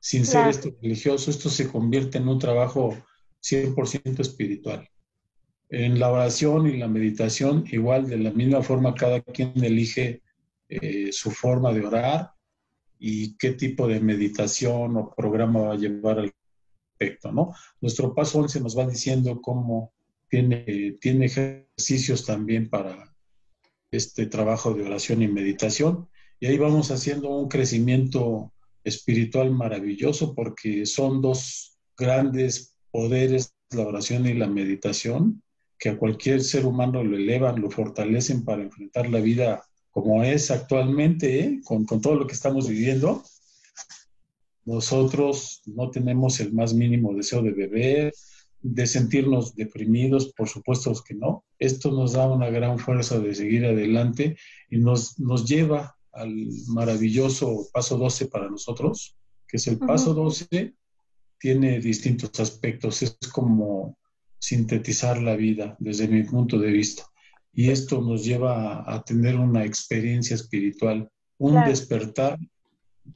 Sin ser esto religioso, esto se convierte en un trabajo 100% espiritual. En la oración y la meditación, igual de la misma forma, cada quien elige eh, su forma de orar y qué tipo de meditación o programa va a llevar al ¿no? Nuestro paso 11 nos va diciendo cómo tiene, tiene ejercicios también para este trabajo de oración y meditación. Y ahí vamos haciendo un crecimiento espiritual maravilloso porque son dos grandes poderes, la oración y la meditación, que a cualquier ser humano lo elevan, lo fortalecen para enfrentar la vida como es actualmente, ¿eh? con, con todo lo que estamos viviendo nosotros no tenemos el más mínimo deseo de beber, de sentirnos deprimidos, por supuesto que no. Esto nos da una gran fuerza de seguir adelante y nos, nos lleva al maravilloso paso 12 para nosotros, que es el paso 12, tiene distintos aspectos, es como sintetizar la vida desde mi punto de vista. Y esto nos lleva a, tener una experiencia espiritual, un despertar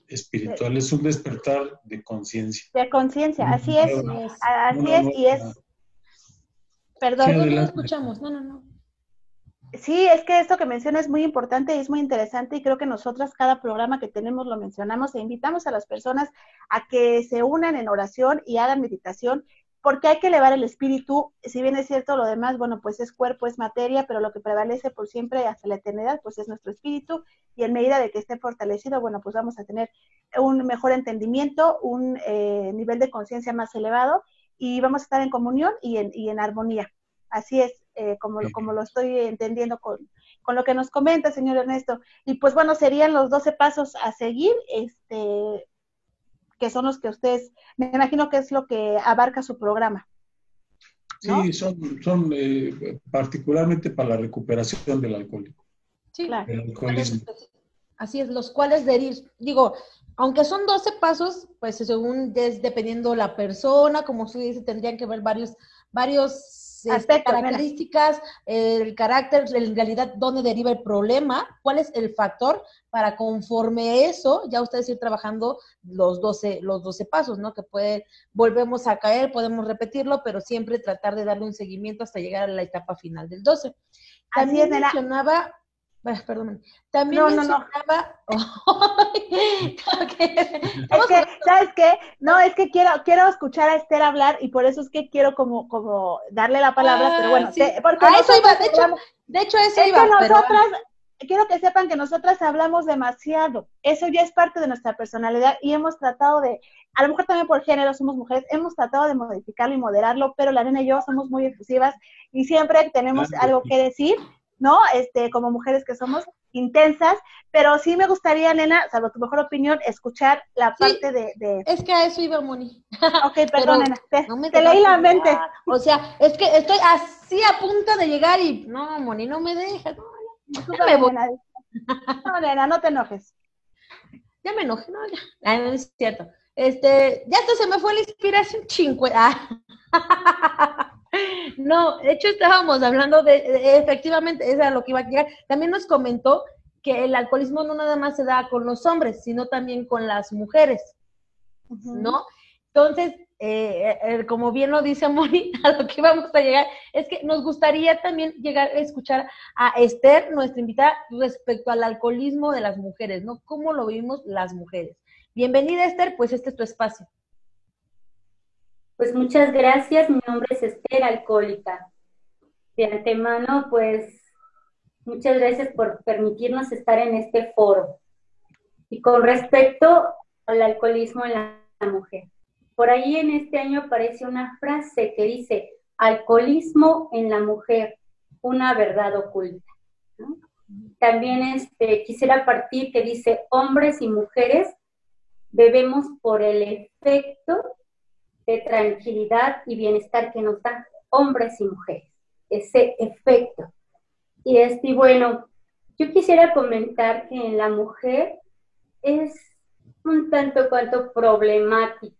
espiritual, es un despertar de conciencia. De conciencia, así es, así es, y es... Perdón, no lo escuchamos, no, no, no. Sí, es que esto que menciona es muy importante y es muy interesante y creo que nosotras cada programa que tenemos lo mencionamos e invitamos a las personas a que se unan en oración y hagan meditación porque hay que elevar el espíritu, si bien es cierto lo demás, bueno, pues es cuerpo, es materia, pero lo que prevalece por siempre hasta la eternidad, pues es nuestro espíritu, y en medida de que esté fortalecido, bueno, pues vamos a tener un mejor entendimiento, un eh, nivel de conciencia más elevado, y vamos a estar en comunión y en, y en armonía. Así es, eh, como, como lo estoy entendiendo con, con lo que nos comenta, señor Ernesto. Y pues bueno, serían los 12 pasos a seguir, este, que son los que ustedes, me imagino que es lo que abarca su programa. Sí, son, son eh, particularmente para la recuperación del alcohólico. Sí, claro. Así es, los cuales digo, aunque son 12 pasos, pues según es dependiendo la persona, como usted dice, tendrían que ver varios, varios este, características, el carácter, en realidad dónde deriva el problema, cuál es el factor para conforme eso, ya ustedes ir trabajando los 12, los 12 pasos, ¿no? Que puede, volvemos a caer, podemos repetirlo, pero siempre tratar de darle un seguimiento hasta llegar a la etapa final del 12. También mencionaba perdón. También no, mencionaba... es que, ¿sabes qué? No, es que quiero, quiero escuchar a Esther hablar y por eso es que quiero como, como darle la palabra, pero bueno, ah, porque eso iba, de hecho, de hecho eso iba. Que nosotras, quiero que sepan que nosotras hablamos demasiado, eso ya es parte de nuestra personalidad y hemos tratado de, a lo mejor también por género somos mujeres, hemos tratado de modificarlo y moderarlo, pero la nena y yo somos muy efusivas y siempre tenemos algo que decir ¿no? Este, como mujeres que somos intensas, pero sí me gustaría, nena, salvo tu mejor opinión, escuchar la parte de, de, Es que a eso iba, Moni. ok, perdón, nena, te, leí la mente. O sea, es que estoy así a punto de llegar y, no, Moni, no me dejas. No, ya, me voy. Nena. No, nena, no te enojes. Ya me enojé, no, ya. no es cierto. Este, ya esto se me fue la inspiración chingüe. Ah. No, de hecho estábamos hablando de, efectivamente, es a lo que iba a llegar. También nos comentó que el alcoholismo no nada más se da con los hombres, sino también con las mujeres, ¿no? Entonces, eh, eh, como bien lo dice Moni, a lo que vamos a llegar es que nos gustaría también llegar a escuchar a Esther, nuestra invitada, respecto al alcoholismo de las mujeres, ¿no? ¿Cómo lo vimos las mujeres? Bienvenida Esther, pues este es tu espacio. Pues muchas gracias, mi nombre es Esther Alcohólica. De antemano, pues muchas gracias por permitirnos estar en este foro. Y con respecto al alcoholismo en la mujer, por ahí en este año aparece una frase que dice, alcoholismo en la mujer, una verdad oculta. También este, quisiera partir que dice, hombres y mujeres bebemos por el efecto de tranquilidad y bienestar que nos dan hombres y mujeres, ese efecto. Y este, bueno, yo quisiera comentar que en la mujer es un tanto cuanto problemático,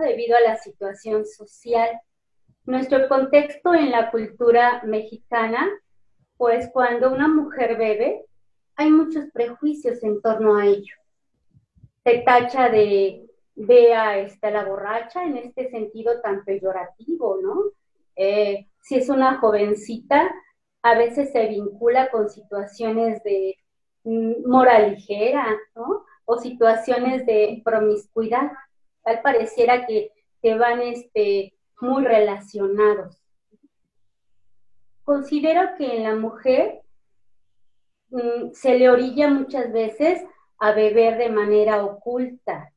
debido a la situación social. Nuestro contexto en la cultura mexicana, pues cuando una mujer bebe, hay muchos prejuicios en torno a ello. Se tacha de vea esta, la borracha en este sentido tan peyorativo, ¿no? Eh, si es una jovencita, a veces se vincula con situaciones de mm, moral ligera, ¿no? O situaciones de promiscuidad. Tal pareciera que, que van este, muy relacionados. Considero que en la mujer mm, se le orilla muchas veces a beber de manera oculta,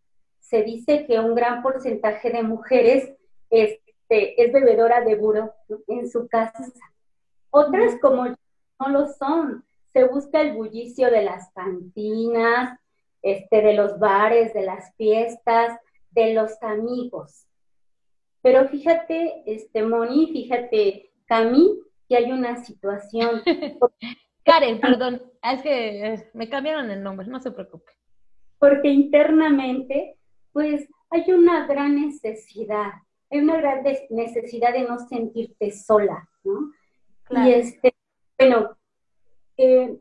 se dice que un gran porcentaje de mujeres este, es bebedora de buro en su casa. Otras como no lo son. Se busca el bullicio de las cantinas, este, de los bares, de las fiestas, de los amigos. Pero fíjate, este, Moni, fíjate, Cami, que hay una situación. Karen, perdón, es que eh, me cambiaron el nombre, no se preocupe. Porque internamente pues hay una gran necesidad, hay una gran necesidad de no sentirte sola, ¿no? Y este, bueno, eh,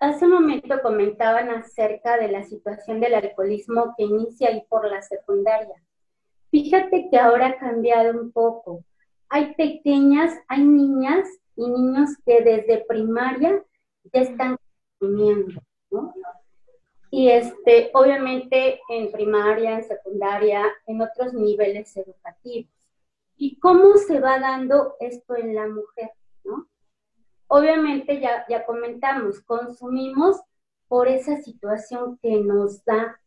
hace un momento comentaban acerca de la situación del alcoholismo que inicia ahí por la secundaria. Fíjate que ahora ha cambiado un poco. Hay pequeñas, hay niñas y niños que desde primaria ya están consumiendo, ¿no? Y este, obviamente en primaria, en secundaria, en otros niveles educativos. ¿Y cómo se va dando esto en la mujer? ¿no? Obviamente ya, ya comentamos, consumimos por esa situación que nos da.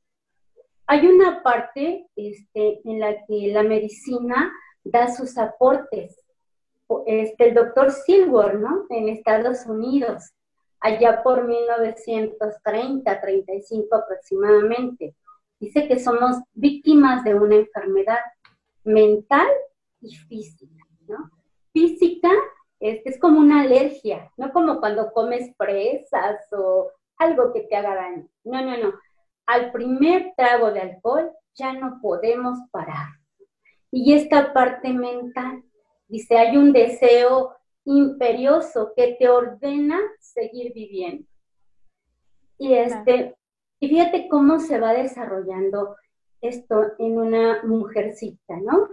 Hay una parte este, en la que la medicina da sus aportes. Este, el doctor Silver, ¿no? En Estados Unidos, allá por 1930, 35 aproximadamente. Dice que somos víctimas de una enfermedad mental y física, ¿no? Física es, es como una alergia, no como cuando comes presas o algo que te haga daño. No, no, no. Al primer trago de alcohol ya no podemos parar. Y esta parte mental, dice, hay un deseo imperioso que te ordena seguir viviendo. Y este, y fíjate cómo se va desarrollando esto en una mujercita, ¿no?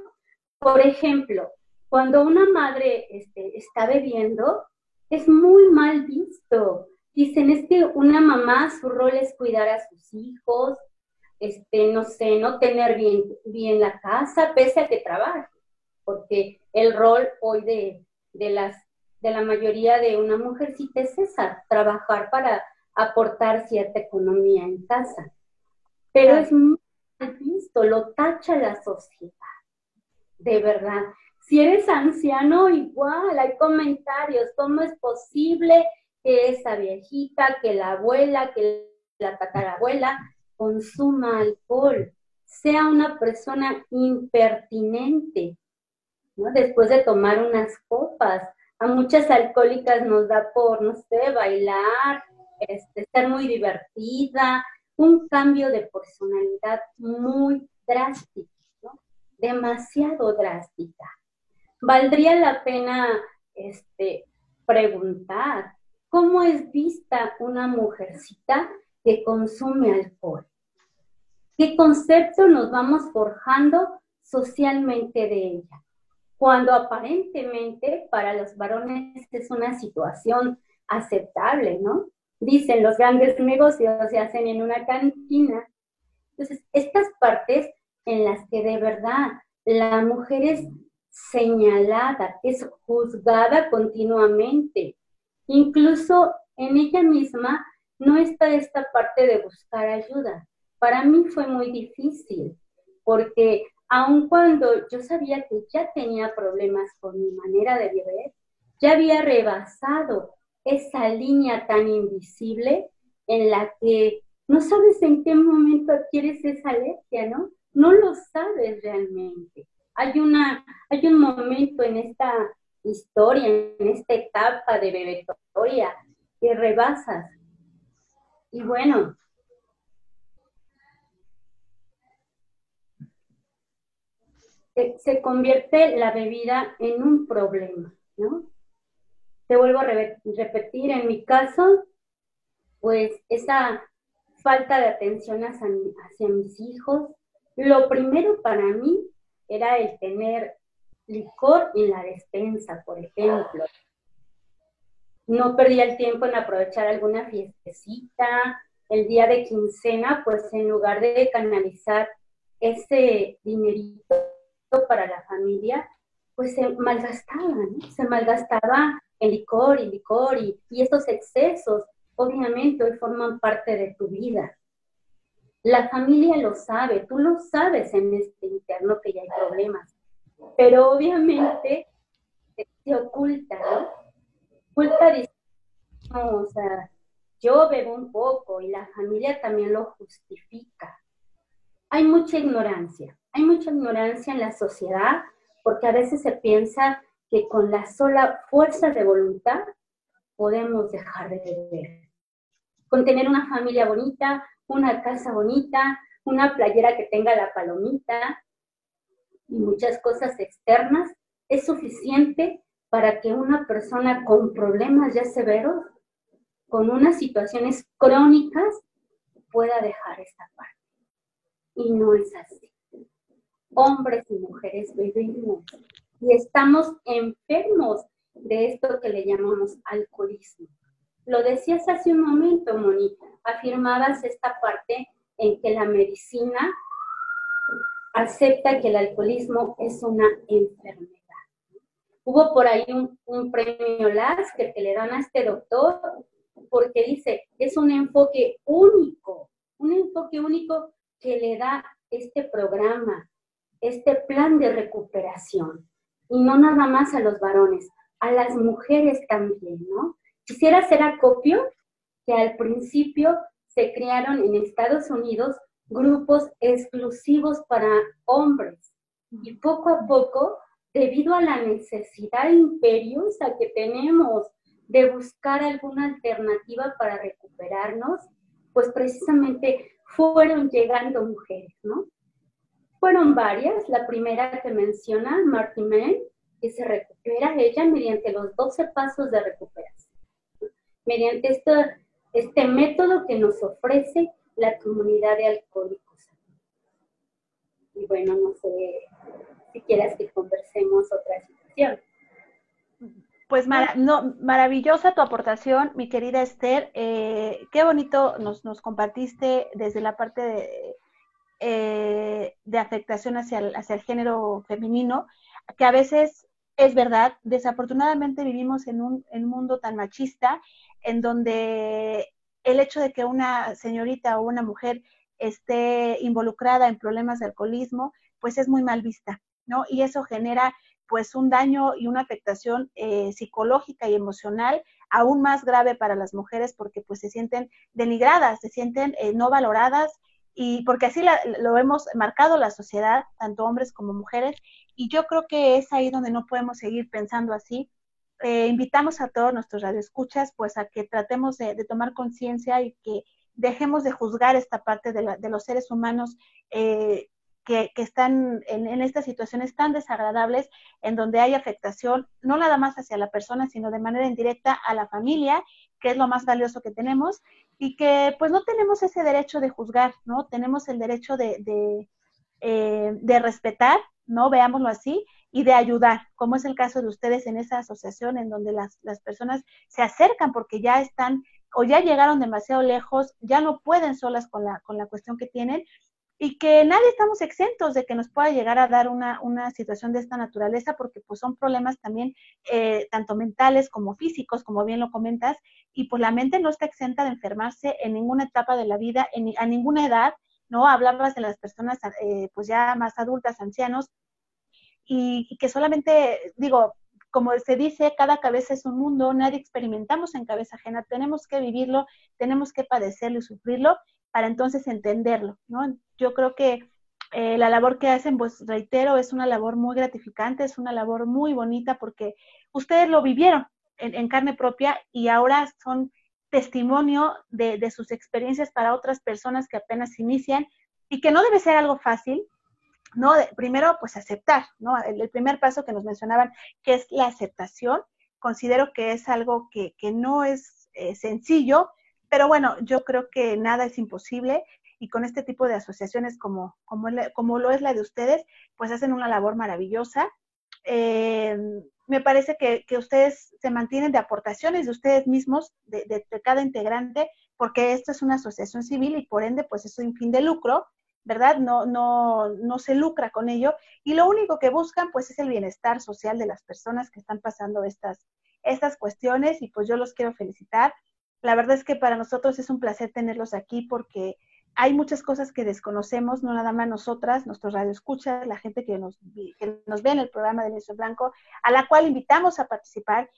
Por ejemplo, cuando una madre este, está bebiendo, es muy mal visto. Dicen, es que una mamá, su rol es cuidar a sus hijos, este, no sé, no tener bien, bien la casa, pese a que trabaje, porque el rol hoy de, de, las, de la mayoría de una mujercita es esa, trabajar para aportar cierta economía en casa. Pero es muy visto, lo tacha la sociedad, de verdad. Si eres anciano, igual, hay comentarios, ¿cómo es posible que esa viejita, que la abuela, que la tatarabuela consuma alcohol? Sea una persona impertinente, Después de tomar unas copas. A muchas alcohólicas nos da por, no sé, bailar, este, estar muy divertida, un cambio de personalidad muy drástico, demasiado drástica. valdría la pena este, preguntar, ¿cómo es vista una mujercita que consume alcohol? ¿Qué concepto nos vamos forjando socialmente de ella? Cuando aparentemente para los varones es una situación aceptable, ¿no? Dicen los grandes negocios se hacen en una cantina. Entonces, estas partes en las que de verdad la mujer es señalada, es juzgada continuamente. Incluso en ella misma no está esta parte de buscar ayuda. Para mí fue muy difícil, porque aun cuando yo sabía que ya tenía problemas con mi manera de vivir, ya había rebasado esa línea tan invisible en la que no sabes en qué momento adquieres esa alergia, ¿no? No lo sabes realmente. Hay, una, hay un momento en esta historia, en esta etapa de bebetoria, que rebasas. Y bueno, se convierte la bebida en un problema, ¿no? Te vuelvo a repetir, en mi caso, pues esa falta de atención hacia, hacia mis hijos, lo primero para mí era el tener licor en la despensa, por ejemplo. No perdía el tiempo en aprovechar alguna fiestecita, el día de quincena, pues en lugar de canalizar ese dinerito para la familia, pues se malgastaba. Se malgastaba en licor y licor y, y estos excesos, obviamente, hoy forman parte de tu vida. La familia lo sabe, tú lo sabes en este interno que ya hay problemas, pero obviamente se oculta, ¿no? Oculta, no, o sea, yo bebo un poco y la familia también lo justifica. Hay mucha ignorancia, hay mucha ignorancia en la sociedad porque a veces se piensa que con la sola fuerza de voluntad podemos dejar de beber. Con tener una familia bonita, una casa bonita, una playera que tenga la palomita y muchas cosas externas, es suficiente para que una persona con problemas ya severos, con unas situaciones crónicas, pueda dejar esta parte. Y no es así hombres y mujeres vivimos y estamos enfermos de esto que le llamamos alcoholismo. Lo decías hace un momento, Moni, afirmabas esta parte en que la medicina acepta que el alcoholismo es una enfermedad. Hubo por ahí un, premio Lasker que le dan a este doctor porque dice, es un enfoque único, un enfoque único que le da este programa, este plan de recuperación. Y no nada más a los varones, a las mujeres también, ¿no? Quisiera hacer acopio que al principio se crearon en Estados Unidos grupos exclusivos para hombres. Y poco a poco, debido a la necesidad imperiosa que tenemos de buscar alguna alternativa para recuperarnos, pues precisamente fueron llegando mujeres, ¿no? Fueron varias. La primera que menciona Marty Mann, que se recupera ella mediante los 12 pasos de recuperación. Mediante esto, este método que nos ofrece la comunidad de alcohólicos. Y bueno, no sé si quieras que conversemos otra situación. Pues no, maravillosa tu aportación, mi querida Esther. Eh, qué bonito nos, nos compartiste desde la parte de, eh, de afectación hacia el, hacia el género femenino, que a veces es verdad, desafortunadamente vivimos en un, en un mundo tan machista en donde el hecho de que una señorita o una mujer esté involucrada en problemas de alcoholismo, pues es muy mal vista, ¿no? Y eso genera pues un daño y una afectación eh, psicológica y emocional aún más grave para las mujeres porque pues se sienten denigradas, se sienten eh, no valoradas y porque así lo hemos marcado la sociedad, tanto hombres como mujeres, y yo creo que es ahí donde no podemos seguir pensando así. Eh, invitamos a todos nuestros radioescuchas pues a que tratemos de, tomar conciencia y que dejemos de juzgar esta parte de, los seres humanos eh, que, están en, estas situaciones tan desagradables en donde hay afectación no nada más hacia la persona, sino de manera indirecta a la familia, que es lo más valioso que tenemos, y que pues no tenemos ese derecho de juzgar, ¿no? Tenemos el derecho de, de, eh, de respetar, ¿no? Veámoslo así, y de ayudar, como es el caso de ustedes en esa asociación en donde las, las personas se acercan porque ya están o ya llegaron demasiado lejos, ya no pueden solas con la, con la cuestión que tienen y que nadie estamos exentos de que nos pueda llegar a dar una, una situación de esta naturaleza, porque pues son problemas también eh, tanto mentales como físicos, como bien lo comentas, y pues la mente no está exenta de enfermarse en ninguna etapa de la vida, en, a ninguna edad, ¿no? Hablabas de las personas eh, pues ya más adultas, ancianos, y, y que solamente, digo, como se dice, cada cabeza es un mundo, nadie experimentamos en cabeza ajena, tenemos que vivirlo, tenemos que padecerlo y sufrirlo para entonces entenderlo, ¿no? Yo creo que eh, la labor que hacen, pues reitero, es una labor muy gratificante, es una labor muy bonita porque ustedes lo vivieron en, carne propia y ahora son testimonio de, sus experiencias para otras personas que apenas inician y que no debe ser algo fácil, ¿no? primero, pues aceptar, ¿no? El, primer paso que nos mencionaban, que es la aceptación, considero que es algo que, no es eh, sencillo, pero bueno, yo creo que nada es imposible y con este tipo de asociaciones como, como, como lo es la de ustedes, pues hacen una labor maravillosa. Eh, me parece que, ustedes se mantienen de aportaciones de ustedes mismos, de, cada integrante, porque esto es una asociación civil y por ende, pues es un fin de lucro, ¿verdad? No, no, no se lucra con ello y lo único que buscan, pues es el bienestar social de las personas que están pasando estas, estas cuestiones y pues yo los quiero felicitar. La verdad es que para nosotros es un placer tenerlos aquí porque hay muchas cosas que desconocemos, no nada más nosotras, nuestros radioescuchas, la gente que nos, que nos ve en el programa de Lienzo Blanco, a la cual invitamos a participar.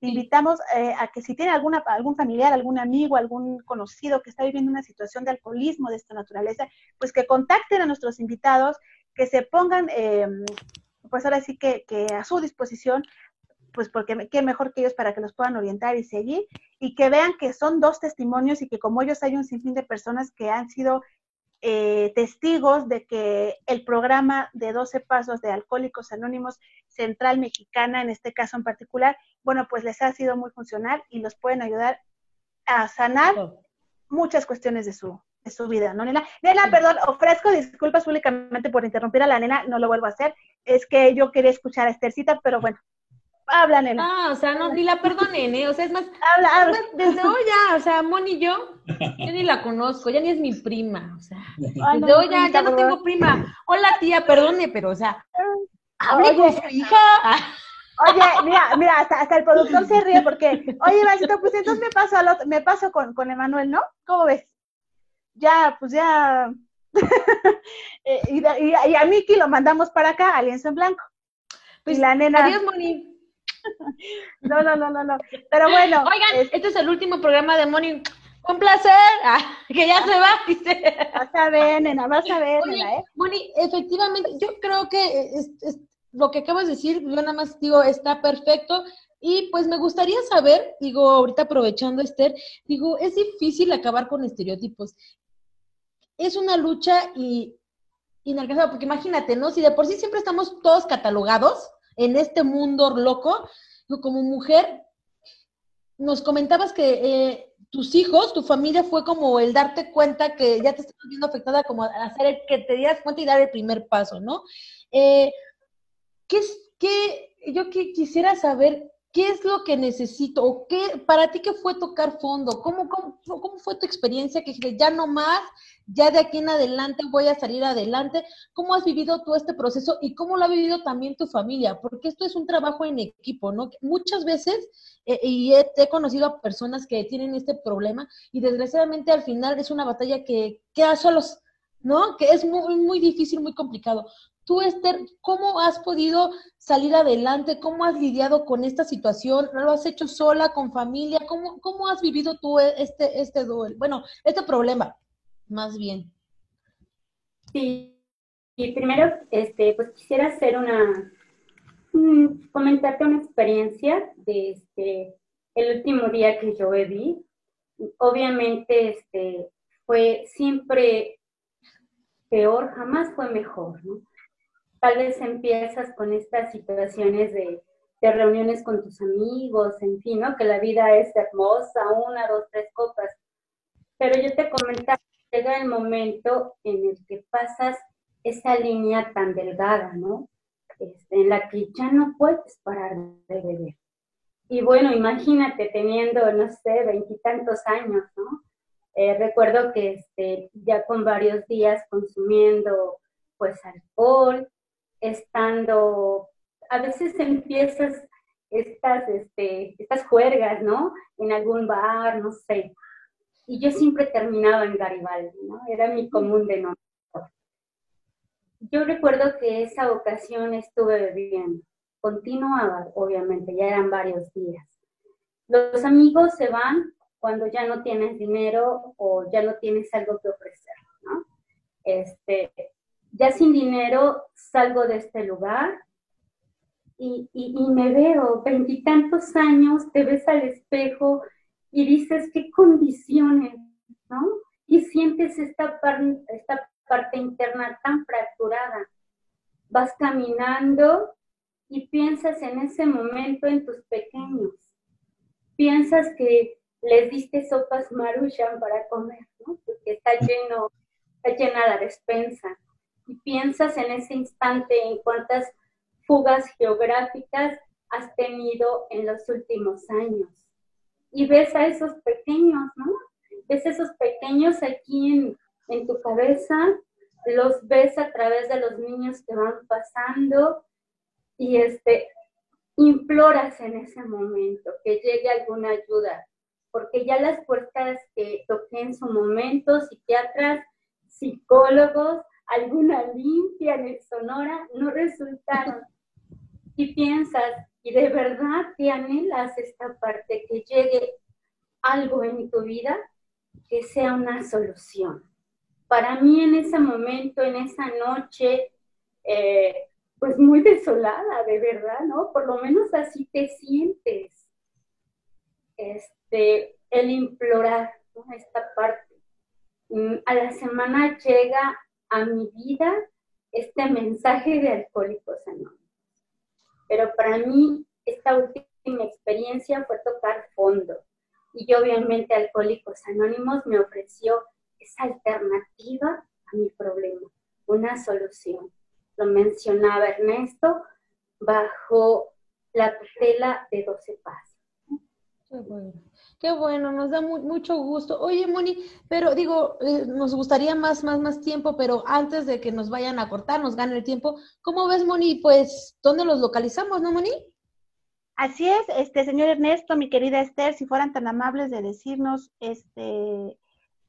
Invitamos eh, a que si tiene alguna, algún familiar, algún amigo, algún conocido que está viviendo una situación de alcoholismo de esta naturaleza, pues que contacten a nuestros invitados, que se pongan, eh, pues ahora sí que, que a su disposición pues porque qué mejor que ellos para que los puedan orientar y seguir y que vean que son dos testimonios y que como ellos hay un sinfín de personas que han sido eh, testigos de que el programa de 12 pasos de Alcohólicos Anónimos Central Mexicana, en este caso en particular, bueno, pues les ha sido muy funcional y los pueden ayudar a sanar muchas cuestiones de su, de su vida, ¿no, nena? Nena, perdón, ofrezco disculpas públicamente por interrumpir a la nena, no lo vuelvo a hacer. Es que yo quería escuchar a Esthercita, pero bueno, Habla, nena. Ah, o sea, no, ni la perdonen, ¿eh? O sea, es más. Habla, habla. Desde hoy ya, o sea, Moni y yo, yo ni la conozco, ya ni es mi prima, o sea. desde hoy ya, ya no tengo prima. Hola, tía, perdone, pero, o sea, hable con su hija. Oye, mira, mira, hasta, hasta, el productor se ríe porque, oye, Vasito, pues entonces me paso al otro, me paso con, con Emanuel, ¿no? ¿Cómo ves? Ya, pues ya. Eh, y, y, y, a Miki lo mandamos para acá, Alianza en Blanco. Pues, la nena. Adiós, Moni. No, no, no, no, no. Pero bueno. Oigan, este es el último programa de Moni. Un placer. Ah, que ya se va, dice. Vas a ver, nena, vas a ver, nena, ¿eh? Moni, efectivamente, yo creo que es, lo que acabas de decir, yo nada más digo, está perfecto. Y pues me gustaría saber, digo, ahorita aprovechando Esther, digo, es difícil acabar con estereotipos. Es una lucha y inalcanzable, porque imagínate, ¿no? Si de por sí siempre estamos todos catalogados, en este mundo loco, como mujer, nos comentabas que eh, tus hijos, tu familia fue como el darte cuenta que ya te estás viendo afectada, como hacer el, que te dieras cuenta y dar el primer paso, ¿no? Eh, ¿Qué qué, yo que quisiera saber ¿Qué es lo que necesito? ¿O qué, para ti qué fue tocar fondo? ¿Cómo, cómo, cómo fue tu experiencia que dijiste, ya no más, ya de aquí en adelante voy a salir adelante? ¿Cómo has vivido tú este proceso y cómo lo ha vivido también tu familia? Porque esto es un trabajo en equipo, ¿no? Muchas veces, eh, y he, conocido a personas que tienen este problema y desgraciadamente al final es una batalla que queda solos, ¿no? Que es muy, muy difícil, muy complicado. Tú, Esther, ¿cómo has podido salir adelante? ¿Cómo has lidiado con esta situación? ¿Lo has hecho sola, con familia? ¿Cómo, cómo has vivido tú este, este duelo? Bueno, este problema, más bien. Sí, y primero, este, pues quisiera hacer una, comentarte una experiencia de este, el último día que yo viví. Obviamente, este, fue siempre peor, jamás fue mejor, ¿no? Tal vez empiezas con estas situaciones de, de reuniones con tus amigos, en fin, ¿no? Que la vida es hermosa, una, dos, tres copas. Pero yo te comentaba, llega el momento en el que pasas esa línea tan delgada, ¿no? Este, en la que ya no puedes parar de beber. Y bueno, imagínate teniendo, no sé, veintitantos años, ¿no? Eh, recuerdo que este, ya con varios días consumiendo pues alcohol, estando, a veces empiezas estas, este, estas juergas, ¿no? En algún bar, no sé. Y yo siempre terminaba en Garibaldi, ¿no? Era mi común denominador. Yo recuerdo que esa ocasión estuve bebiendo, continuaba, obviamente, ya eran varios días. Los amigos se van cuando ya no tienes dinero o ya no tienes algo que ofrecer, ¿no? Este, ya sin dinero salgo de este lugar y, y, me veo veintitantos años, te ves al espejo y dices, qué condiciones, ¿no? Y sientes esta, esta parte interna tan fracturada. Vas caminando y piensas en ese momento en tus pequeños. Piensas que les diste sopas maruchan para comer, ¿no? Porque está lleno, está llena la despensa. Y piensas en ese instante en cuántas fugas geográficas has tenido en los últimos años. Y ves a esos pequeños, ¿no? Ves esos pequeños aquí en, en tu cabeza, los ves a través de los niños que van pasando y este, imploras en ese momento que llegue alguna ayuda, porque ya las puertas que toqué en su momento, psiquiatras, psicólogos, alguna limpia en el Sonora, no resultaron. Y piensas, y de verdad te anhelas esta parte, que llegue algo en tu vida que sea una solución. Para mí en ese momento, en esa noche, eh, pues muy desolada, de verdad, ¿no? Por lo menos así te sientes. Este, el implorar. Esta parte. Mm, a la semana llega a mi vida este mensaje de Alcohólicos Anónimos. Pero para mí, esta última experiencia fue tocar fondo. Y obviamente Alcohólicos Anónimos me ofreció esa alternativa a mi problema, una solución. Lo mencionaba Ernesto, bajo la tutela de 12 pasos. Qué bueno. Qué bueno, nos da mucho gusto. Oye, Moni, pero digo, eh, nos gustaría más, más, más tiempo, pero antes de que nos vayan a cortar, nos gane el tiempo, ¿cómo ves, Moni? Pues, ¿dónde los localizamos, no, Moni? Así es, este señor Ernesto, mi querida Esther, si fueran tan amables de decirnos, este,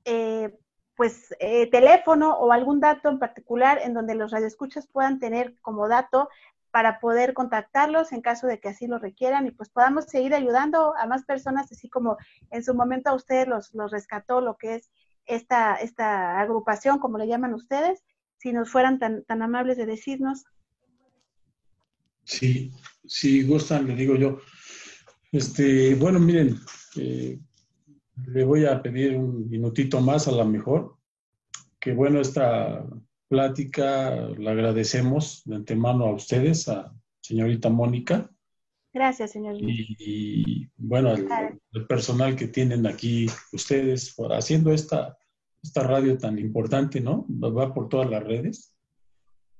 eh, pues, eh, teléfono o algún dato en particular en donde los radioescuchas puedan tener como dato para poder contactarlos en caso de que así lo requieran y pues podamos seguir ayudando a más personas, así como en su momento a ustedes los, los rescató lo que es esta, esta agrupación, como le llaman ustedes, si nos fueran tan, tan amables de decirnos. Sí, si gustan, le digo yo. Este, bueno, miren, eh, le voy a pedir un minutito más a la mejor. Que bueno, esta plática la agradecemos de antemano a ustedes, a señorita Mónica. Gracias, señor. Y, bueno, el, personal que tienen aquí ustedes por haciendo esta, esta radio tan importante, ¿no? Va por todas las redes.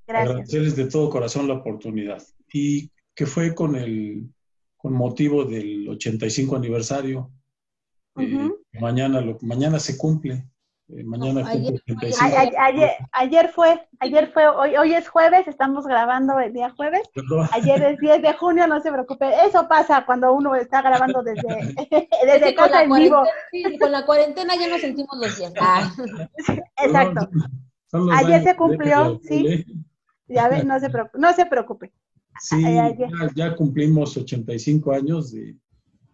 Gracias. Agradecerles de todo corazón la oportunidad. Y que fue con el con motivo del 85 aniversario. Eh, mañana, lo, mañana se cumple eh, mañana ayer, ayer, fue, ayer fue, hoy, hoy es jueves, estamos grabando el día jueves. Ayer es 10 de junio, no se preocupe. Eso pasa cuando uno está grabando desde, desde casa en vivo. Sí, con la cuarentena ya nos sentimos los días. Ah. Exacto. Ayer se cumplió, sí. Ya ve, no se preocupe. No se preocupe. Sí, ya, ya, cumplimos 85 años de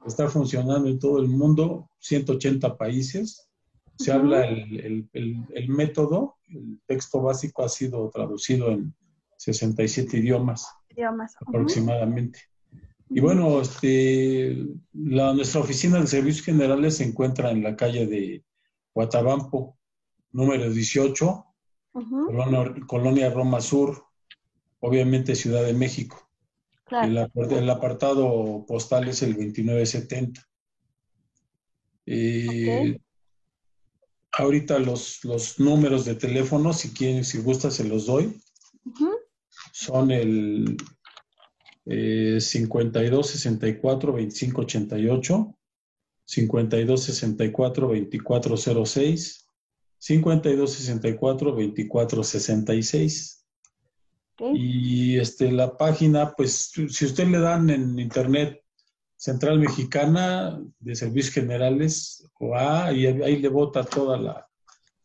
estar funcionando en todo el mundo, 180 países se habla el, el, método, el texto básico ha sido traducido en 67 idiomas, idiomas. aproximadamente. Y bueno, este, la, nuestra oficina de servicios generales se encuentra en la calle de Guatabampo, número 18, Colonia, Roma Sur, obviamente Ciudad de México. El, apartado postal es el 2970. Eh, ahorita los, los, números de teléfono, si quieren, si gusta, se los doy. Son el eh, 52 64 25 88, 52 64 24 06, 52 64 24 66. Y este, la página, pues si usted le dan en internet Central Mexicana de Servicios Generales, o A, y ahí le bota todas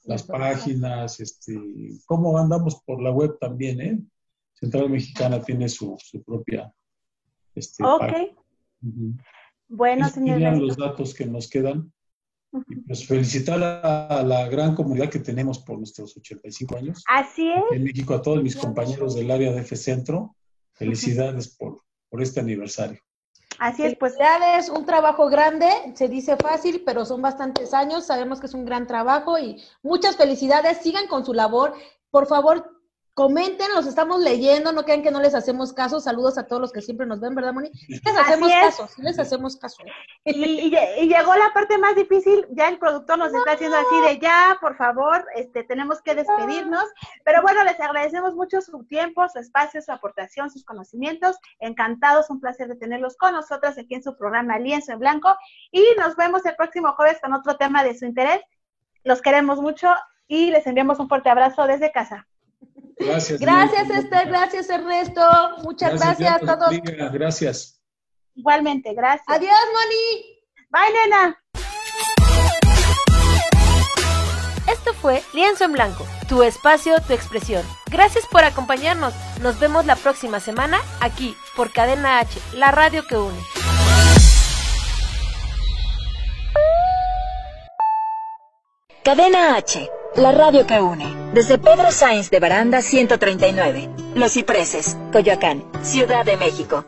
las páginas, este, cómo andamos por la web también, ¿eh? Central Mexicana tiene su, propia. Este, ok. Bueno, señor. los datos que nos quedan. Y pues felicitar a, la gran comunidad que tenemos por nuestros 85 años. Así es. En México, a todos mis compañeros del área de F Centro, felicidades por, por este aniversario. Así es, pues. Es un trabajo grande, se dice fácil, pero son bastantes años, sabemos que es un gran trabajo y muchas felicidades, sigan con su labor. Por favor, comenten, los estamos leyendo, no crean que no les hacemos caso. Saludos a todos los que siempre nos ven, ¿verdad, Moni? les hacemos caso, sí les hacemos caso. Y, llegó la parte más difícil, ya el productor nos está haciendo así de ya, por favor, este, tenemos que despedirnos. Pero bueno, les agradecemos mucho su tiempo, su espacio, su aportación, sus conocimientos. Encantados, un placer de tenerlos con nosotras aquí en su programa Lienzo en Blanco. Y nos vemos el próximo jueves con otro tema de su interés. Los queremos mucho y les enviamos un fuerte abrazo desde casa. Gracias. Gracias, Esther. Gracias, Ernesto. Muchas gracias, a todos. Gracias. Igualmente, gracias. Adiós, Moni. Bye, nena. Esto fue Lienzo en Blanco, tu espacio, tu expresión. Gracias por acompañarnos. Nos vemos la próxima semana aquí por Cadena H, la radio que une. Cadena H la radio que une. Desde Pedro Sainz de Baranda 139. Los Cipreses, Coyoacán, Ciudad de México.